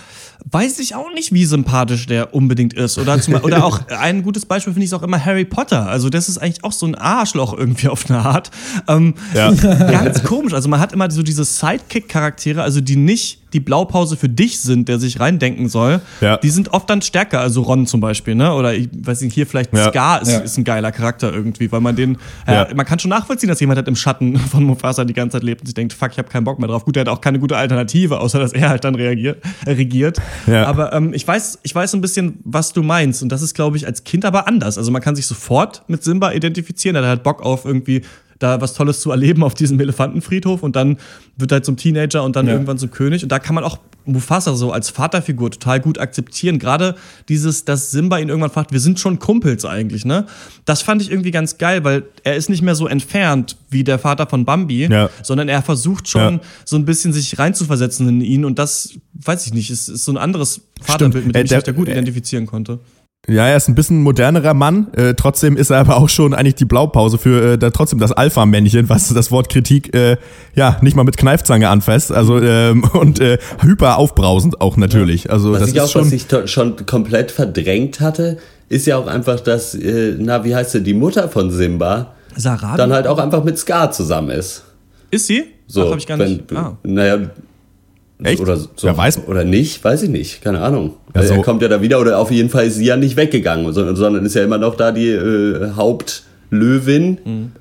weiß ich auch nicht, wie sympathisch der unbedingt ist. Oder, zum, oder auch ein gutes Beispiel finde ich auch immer Harry Potter. Also das ist eigentlich auch so ein Arschloch irgendwie auf eine Art. Ähm, Ja. [LAUGHS] Ganz komisch. Also man hat immer so diese Sidekick-Charaktere, also die nicht die Blaupause für dich sind, der sich reindenken soll. Ja. Die sind oft dann stärker. Also Ron zum Beispiel, ne? Oder ich weiß nicht, hier vielleicht Ja. Scar ist, Ja. ist ein geiler Charakter irgendwie, weil man den, Ja. äh, man kann schon nachvollziehen, dass jemand halt im Schatten [LAUGHS] von Mufasa die ganze Zeit lebt und sich denkt, fuck, ich habe keinen Bock mehr drauf. Gut, er hat auch keine gute Alternative, außer dass er halt dann reagiert, äh, regiert. Ja. Aber ähm, ich weiß, ich weiß so ein bisschen, was du meinst. Und das ist, glaube ich, als Kind aber anders. Also man kann sich sofort mit Simba identifizieren. Er hat halt Bock auf irgendwie da was Tolles zu erleben auf diesem Elefantenfriedhof und dann wird er halt zum Teenager und dann Ja. irgendwann zum König. Und da kann man auch Mufasa so als Vaterfigur total gut akzeptieren. Gerade dieses, dass Simba ihn irgendwann fragt, wir sind schon Kumpels eigentlich, ne? Das fand ich irgendwie ganz geil, weil er ist nicht mehr so entfernt wie der Vater von Bambi, Ja. sondern er versucht schon Ja. so ein bisschen sich reinzuversetzen in ihn und das, weiß ich nicht, ist, ist so ein anderes Vaterbild, mit dem Äh, ich mich da gut äh, identifizieren konnte. Ja, er ist ein bisschen modernerer Mann. Äh, trotzdem ist er aber auch schon eigentlich die Blaupause für äh, da, trotzdem das Alpha-Männchen, was das Wort Kritik äh, ja nicht mal mit Kneifzange anfasst. Also ähm, [LAUGHS] und äh, hyper aufbrausend auch natürlich. Also Was das ich ist auch, schon. was ich schon komplett verdrängt hatte, ist ja auch einfach, dass, äh, na, wie heißt sie, die Mutter von Simba Sarah? dann halt auch einfach mit Scar zusammen ist. ist sie? So, Ach, hab ich gar wenn, nicht. Ah. Naja, Echt? oder so. Wer weiß. Oder nicht, weiß ich nicht, keine Ahnung. Ja, Also so- er kommt ja da wieder, oder auf jeden Fall ist sie ja nicht weggegangen, sondern, sondern ist ja immer noch da die äh, Hauptlöwin. Mhm.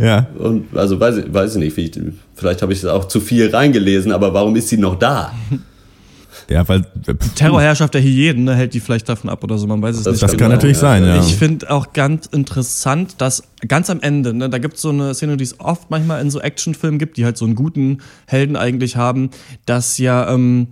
[LAUGHS] ja. Und also weiß ich, weiß ich nicht, wie ich, vielleicht habe ich es auch zu viel reingelesen, aber warum ist sie noch da? [LAUGHS] Ja, weil Terrorherrschaft der Hyänen ne, hält die vielleicht davon ab oder so, man weiß es Das nicht. das Genau, kann natürlich sein, ja. Ich finde auch ganz interessant, dass ganz am Ende, ne, da gibt es so eine Szene, die es oft manchmal in so Actionfilmen gibt, die halt so einen guten Helden eigentlich haben, dass ja ähm,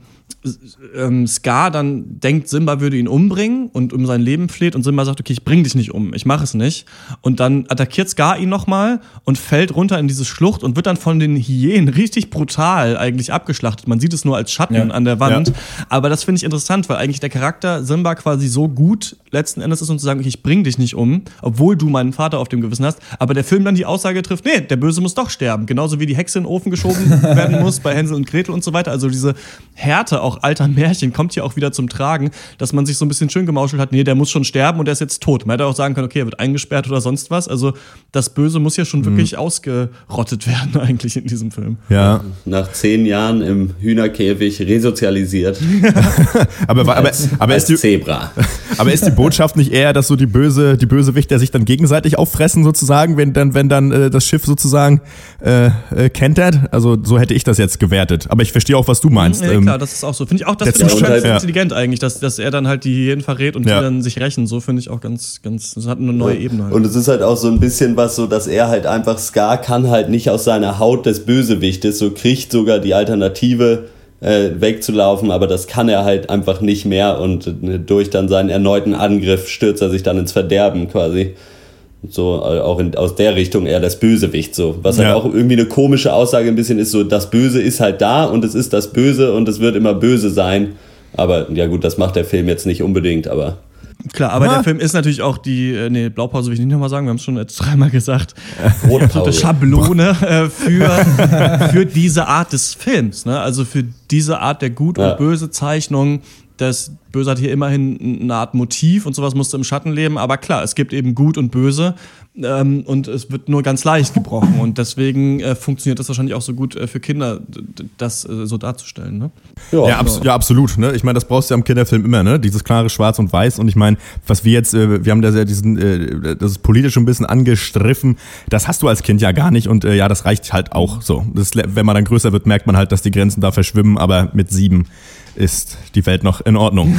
ähm, Scar dann denkt, Simba würde ihn umbringen und um sein Leben fleht und Simba sagt, okay, ich bring dich nicht um, ich mache es nicht. Und dann attackiert Scar ihn nochmal und fällt runter in diese Schlucht und wird dann von den Hyänen richtig brutal eigentlich abgeschlachtet. Man sieht es nur als Schatten Ja. an der Wand. Ja. Aber das finde ich interessant, weil eigentlich der Charakter Simba quasi so gut letzten Endes ist, um zu sagen, okay, ich bring dich nicht um, obwohl du meinen Vater auf dem Gewissen hast. Aber der Film dann die Aussage trifft, nee, der Böse muss doch sterben. Genauso wie die Hexe in den Ofen geschoben [LAUGHS] werden muss bei Hänsel und Gretel und so weiter. Also diese Härte auch alter Märchen kommt hier auch wieder zum Tragen, dass man sich so ein bisschen schön gemauschelt hat, nee, der muss schon sterben und der ist jetzt tot. Man hätte auch sagen können, okay, er wird eingesperrt oder sonst was. Also das Böse muss ja schon wirklich ausgerottet [LAUGHS] werden eigentlich in diesem Film. Ja, Nach zehn Jahren im Hühnerkäfig resozialisiert. [LAUGHS] aber, aber, aber, aber, als ist die, Zebra. [LAUGHS] aber ist die Botschaft nicht eher, dass so die böse, die Bösewichter sich dann gegenseitig auffressen sozusagen, wenn dann, wenn dann äh, das Schiff sozusagen äh, äh, kentert? Also so hätte ich das jetzt gewertet. Aber ich verstehe auch, was du meinst. Ja, Ähm, klar, das ist auch so. Finde ich auch, das finde ich Ja. intelligent eigentlich, dass, dass er dann halt die Hyänen verrät und Ja. die dann sich rächen. So finde ich auch ganz, ganz, das hat eine neue Ebene halt. Und es ist halt auch so ein bisschen was so, dass er halt einfach, Scar kann halt nicht aus seiner Haut des Bösewichtes, so kriegt sogar die Alternative äh, wegzulaufen, aber das kann er halt einfach nicht mehr und äh, durch dann seinen erneuten Angriff stürzt er sich dann ins Verderben quasi. So, äh, auch in, aus der Richtung eher das Bösewicht so. Was halt Ja. auch irgendwie eine komische Aussage ein bisschen ist, so das Böse ist halt da und es ist das Böse und es wird immer böse sein. Aber ja gut, das macht der Film jetzt nicht unbedingt, aber Klar, aber Ah. der Film ist natürlich auch die, äh, nee, Blaupause will ich nicht nochmal sagen, wir haben es schon jetzt dreimal gesagt. Die Rotpause. absolute Schablone äh, für, [LAUGHS] für diese Art des Films, ne? Also für diese Art der Gut- Ja. und böse Zeichnung. Das Böse hat hier immerhin eine Art Motiv und sowas musste im Schatten leben, aber klar, es gibt eben Gut und Böse ähm, und es wird nur ganz leicht gebrochen und deswegen äh, funktioniert das wahrscheinlich auch so gut äh, für Kinder, das äh, so darzustellen. Ne? Ja, abs ja, absolut. Ne? Ich meine, das brauchst du ja im Kinderfilm immer, ne? Dieses klare Schwarz und Weiß. Und ich meine, was wir jetzt, äh, wir haben da ja diesen, äh, das ist politisch ein bisschen angestriffen. Das hast du als Kind ja gar nicht. Und äh, ja, das reicht halt auch so. Das, wenn man dann größer wird, merkt man halt, dass die Grenzen da verschwimmen. Aber mit sieben ist die Welt noch in Ordnung.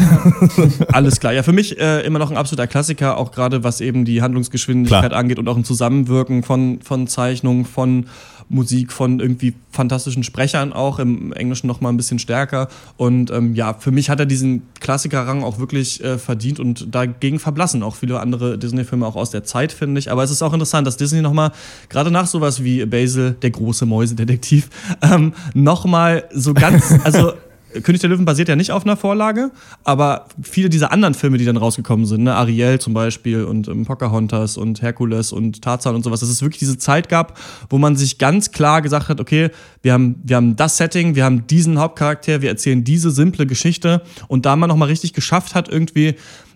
[LAUGHS] Alles klar. Ja, für mich äh, immer noch ein absoluter Klassiker, auch gerade was eben die Handlungsgeschwindigkeit Klar. angeht und auch ein Zusammenwirken von, von Zeichnungen, von Musik, von irgendwie fantastischen Sprechern auch, im Englischen noch mal ein bisschen stärker. Und ähm, ja, für mich hat er diesen Klassikerrang auch wirklich äh, verdient und dagegen verblassen auch viele andere Disney-Filme auch aus der Zeit, finde ich. Aber es ist auch interessant, dass Disney noch mal, gerade nach sowas wie Basil, der große Mäusedetektiv, [LAUGHS] ähm, noch mal so ganz, also König der Löwen basiert ja nicht auf einer Vorlage, aber viele dieser anderen Filme, die dann rausgekommen sind, ne, Ariel zum Beispiel und ähm, Pocahontas und Herkules und Tarzan und sowas, dass es wirklich diese Zeit gab, wo man sich ganz klar gesagt hat, okay, wir haben, wir haben das Setting, wir haben diesen Hauptcharakter, wir erzählen diese simple Geschichte und da man nochmal richtig geschafft hat, irgendwie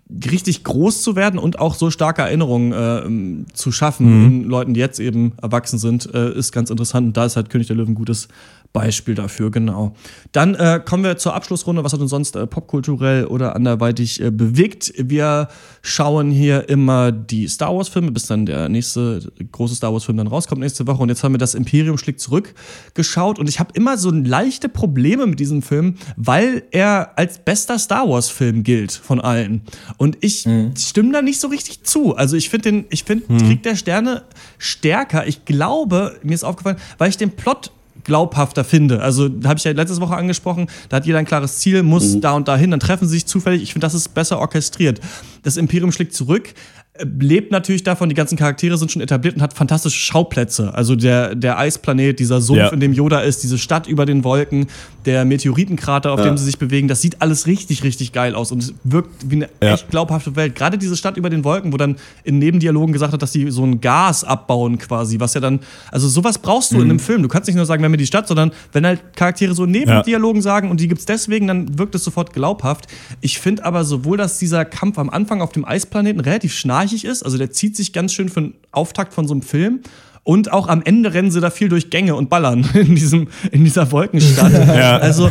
richtig groß zu werden und auch so starke Erinnerungen äh, ähm, zu schaffen in Leuten, die jetzt eben erwachsen sind, äh, ist ganz interessant. Und da ist halt König der Löwen gutes Beispiel dafür, genau. Dann äh, kommen wir zur Abschlussrunde. Was hat uns sonst äh, popkulturell oder anderweitig äh, bewegt? Wir schauen hier immer die Star Wars-Filme, bis dann der nächste große Star Wars-Film dann rauskommt nächste Woche. Und jetzt haben wir das Imperium schlägt zurück geschaut. Und ich habe immer so leichte Probleme mit diesem Film, weil er als bester Star Wars-Film gilt von allen. Und ich stimme da nicht so richtig zu. Also ich finde den, ich finde Krieg der Sterne stärker. Ich glaube, mir ist aufgefallen, weil ich den Plot glaubhafter finde. Also habe ich ja letzte Woche angesprochen, da hat jeder ein klares Ziel, muss da und dahin, dann treffen sie sich zufällig. Ich finde, das ist besser orchestriert. Das Imperium schlägt zurück äh, lebt natürlich davon, die ganzen Charaktere sind schon etabliert und hat fantastische Schauplätze. Also der, der Eisplanet, dieser Sumpf, Ja. in dem Yoda ist, diese Stadt über den Wolken, der Meteoritenkrater, auf Ja. dem sie sich bewegen, das sieht alles richtig, richtig geil aus und es wirkt wie eine Ja. echt glaubhafte Welt. Gerade diese Stadt über den Wolken, wo dann in Nebendialogen gesagt hat, dass sie so ein Gas abbauen quasi, was ja dann, also sowas brauchst du in einem Film. Du kannst nicht nur sagen, wenn wir die Stadt, sondern wenn halt Charaktere so Nebendialogen sagen und die gibt's deswegen, dann wirkt es sofort glaubhaft. Ich finde aber sowohl, dass dieser Kampf am Anfang auf dem Eisplaneten relativ schnarchig ist, also der zieht sich ganz schön für einen Auftakt von so einem Film. Und auch am Ende rennen sie da viel durch Gänge und ballern [LAUGHS] in, diesem, in dieser Wolkenstadt. [LAUGHS] Ja. Also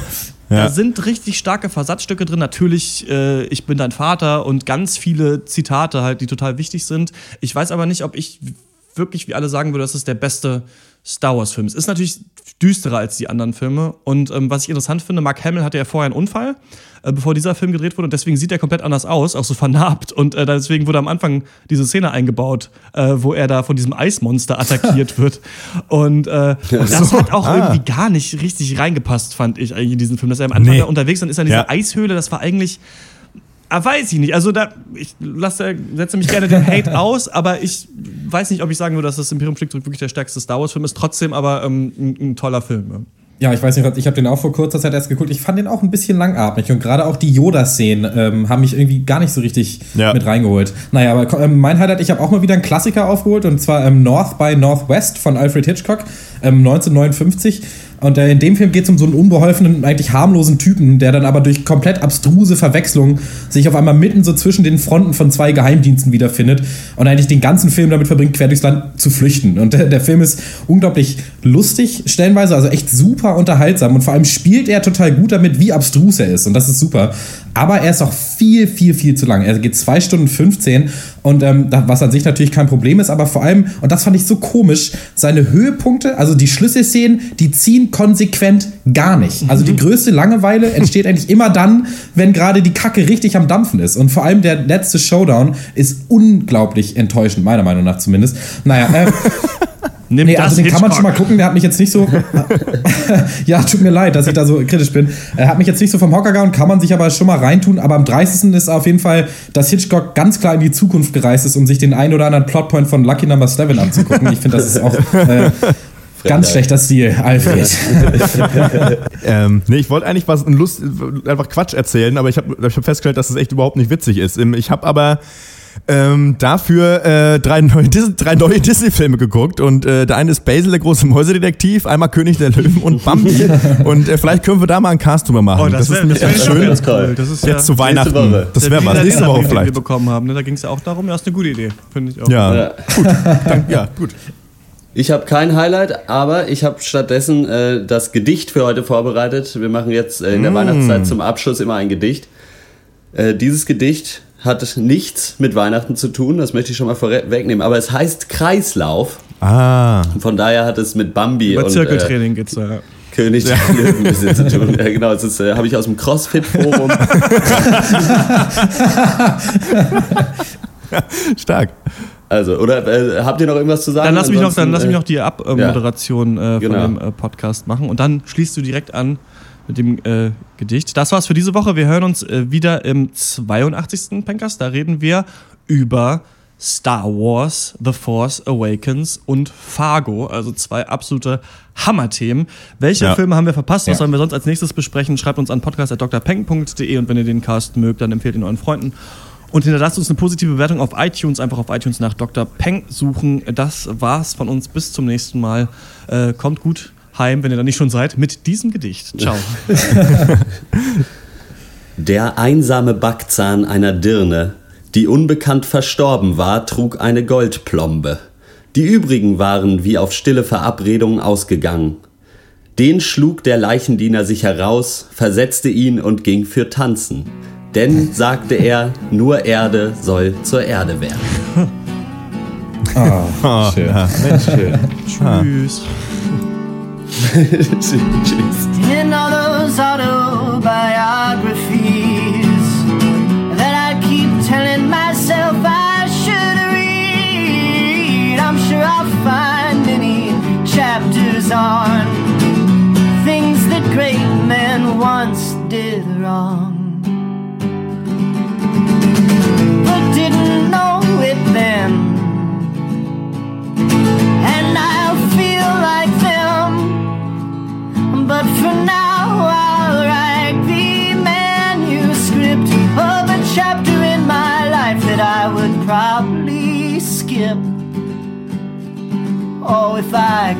Ja. da sind richtig starke Versatzstücke drin. Natürlich, äh, ich bin dein Vater und ganz viele Zitate halt, die total wichtig sind. Ich weiß aber nicht, ob ich wirklich, wie alle sagen würde, dass es der beste Star Wars-Film ist. Ist natürlich düsterer als die anderen Filme. Und ähm, was ich interessant finde, Mark Hamill hatte ja vorher einen Unfall, äh, bevor dieser Film gedreht wurde. Und deswegen sieht er komplett anders aus, auch so vernarbt. Und äh, deswegen wurde am Anfang diese Szene eingebaut, äh, wo er da von diesem Eismonster attackiert [LAUGHS] wird. Und äh, das hat auch Ah. irgendwie gar nicht richtig reingepasst, fand ich eigentlich in diesen Film. Dass er am Anfang Nee. da unterwegs ist und ist in dieser Ja. Eishöhle. Das war eigentlich. Ah, weiß ich nicht. Also da, ich lasse, setze mich gerne den Hate aus, aber ich weiß nicht, ob ich sagen würde, dass das Imperium zurück wirklich der stärkste Star Wars-Film ist. Trotzdem aber ähm, ein, ein toller Film. Ja. Ich weiß nicht, ich habe den auch vor kurzer Zeit erst geguckt. Ich fand den auch ein bisschen langatmig und gerade auch die Yoda-Szenen ähm, haben mich irgendwie gar nicht so richtig Ja. mit reingeholt. Naja, aber ähm, mein Highlight, ich habe auch mal wieder einen Klassiker aufgeholt und zwar ähm, North by Northwest von Alfred Hitchcock, ähm, 1959. Und äh, in dem Film geht es um so einen unbeholfenen, eigentlich harmlosen Typen, der dann aber durch komplett abstruse Verwechslung sich auf einmal mitten so zwischen den Fronten von zwei Geheimdiensten wiederfindet und eigentlich den ganzen Film damit verbringt, quer durchs Land zu flüchten. Und der, der Film ist unglaublich lustig, stellenweise, also echt super unterhaltsam und vor allem spielt er total gut damit, wie abstrus er ist. Und das ist super. Aber er ist auch viel, viel, viel zu lang. Er geht zwei Stunden 15 und ähm, was an sich natürlich kein Problem ist, aber vor allem, und das fand ich so komisch, seine Höhepunkte, also die Schlüsselszenen, die ziehen konsequent gar nicht. Also die größte Langeweile entsteht eigentlich immer dann, wenn gerade die Kacke richtig am Dampfen ist. Und vor allem der letzte Showdown ist unglaublich enttäuschend, meiner Meinung nach zumindest. Naja, äh, [LAUGHS] Nimm Nee, das, also den kann man Hitchcock. schon mal gucken, der hat mich jetzt nicht so. [LAUGHS] ja, tut mir leid, dass ich da so kritisch bin. Er hat mich jetzt nicht so vom Hocker gehauen, kann man sich aber schon mal reintun. Aber am 30. ist auf jeden Fall, dass Hitchcock ganz klar in die Zukunft gereist ist, um sich den ein oder anderen Plotpoint von Lucky Number 7 anzugucken. Ich finde, das ist auch äh, [LAUGHS] ganz schlechter Stil, Alfred. [LAUGHS] Ähm, nee, ich wollte eigentlich was Lust, einfach Quatsch erzählen, aber ich habe ich hab festgestellt, dass es echt überhaupt nicht witzig ist. Ähm, Ich habe aber ähm, dafür äh, drei neue, Dis drei neue [LAUGHS] Disney-Filme geguckt und äh, der eine ist Basil, der große Mäusedetektiv, einmal König der Löwen und Bambi. [LAUGHS] und äh, vielleicht können wir da mal einen Cast drüber machen. Oh, das, ist wär- nämlich das echt wär schön. ganz cool. Das ist Jetzt zu ja Weihnachten. Woche. Das wäre was. Nächste Woche Den wir vielleicht. bekommen haben. Ne? Da ging es ja auch darum, ja, ist eine gute Idee, finde ich auch. Ja, Ja. Dann, ja, gut. Ich habe kein Highlight, aber ich habe stattdessen äh, das Gedicht für heute vorbereitet. Wir machen jetzt äh, in der Weihnachtszeit zum Abschluss immer ein Gedicht. Äh, dieses Gedicht hat nichts mit Weihnachten zu tun, das möchte ich schon mal vorwegnehmen, aber es heißt Kreislauf. Ah. Von daher hat es mit Bambi Über und äh, Zirkeltraining geht's da. ja. König Löwen ein bisschen zu tun. [LAUGHS] Ja, genau, das äh, habe ich aus dem CrossFit-Forum. [LAUGHS] Stark. Also, oder äh, habt ihr noch irgendwas zu sagen? Dann lass mich noch, dann lass mich äh, noch die Abmoderation äh, Genau. von dem äh, Podcast machen und dann schließt du direkt an mit dem äh, Gedicht. Das war's für diese Woche. Wir hören uns äh, wieder im 82. Pencast. Da reden wir über Star Wars, The Force Awakens und Fargo. Also zwei absolute Hammerthemen. Welche Ja. Filme haben wir verpasst? Was Ja. sollen wir sonst als nächstes besprechen? Schreibt uns an podcast.drpeng.de und wenn ihr den Cast mögt, dann empfehlt ihn euren Freunden. Und hinterlasst uns eine positive Bewertung auf iTunes. Einfach auf iTunes nach Dr. Peng suchen. Das war's von uns. Bis zum nächsten Mal. Äh, kommt gut heim, wenn ihr da nicht schon seid, mit diesem Gedicht. Ciao. [LAUGHS] Der einsame Backzahn einer Dirne, die unbekannt verstorben war, trug eine Goldplombe. Die übrigen waren wie auf stille Verabredung ausgegangen. Den schlug der Leichendiener sich heraus, versetzte ihn und ging für Tanzen. Denn, sagte er, nur Erde soll zur Erde werden. Ah, schön. Tschüss. Tschüss. In all those autobiographies that I keep telling myself I should read. I'm sure I'll find many chapters on things that great men once did wrong. Oh, if I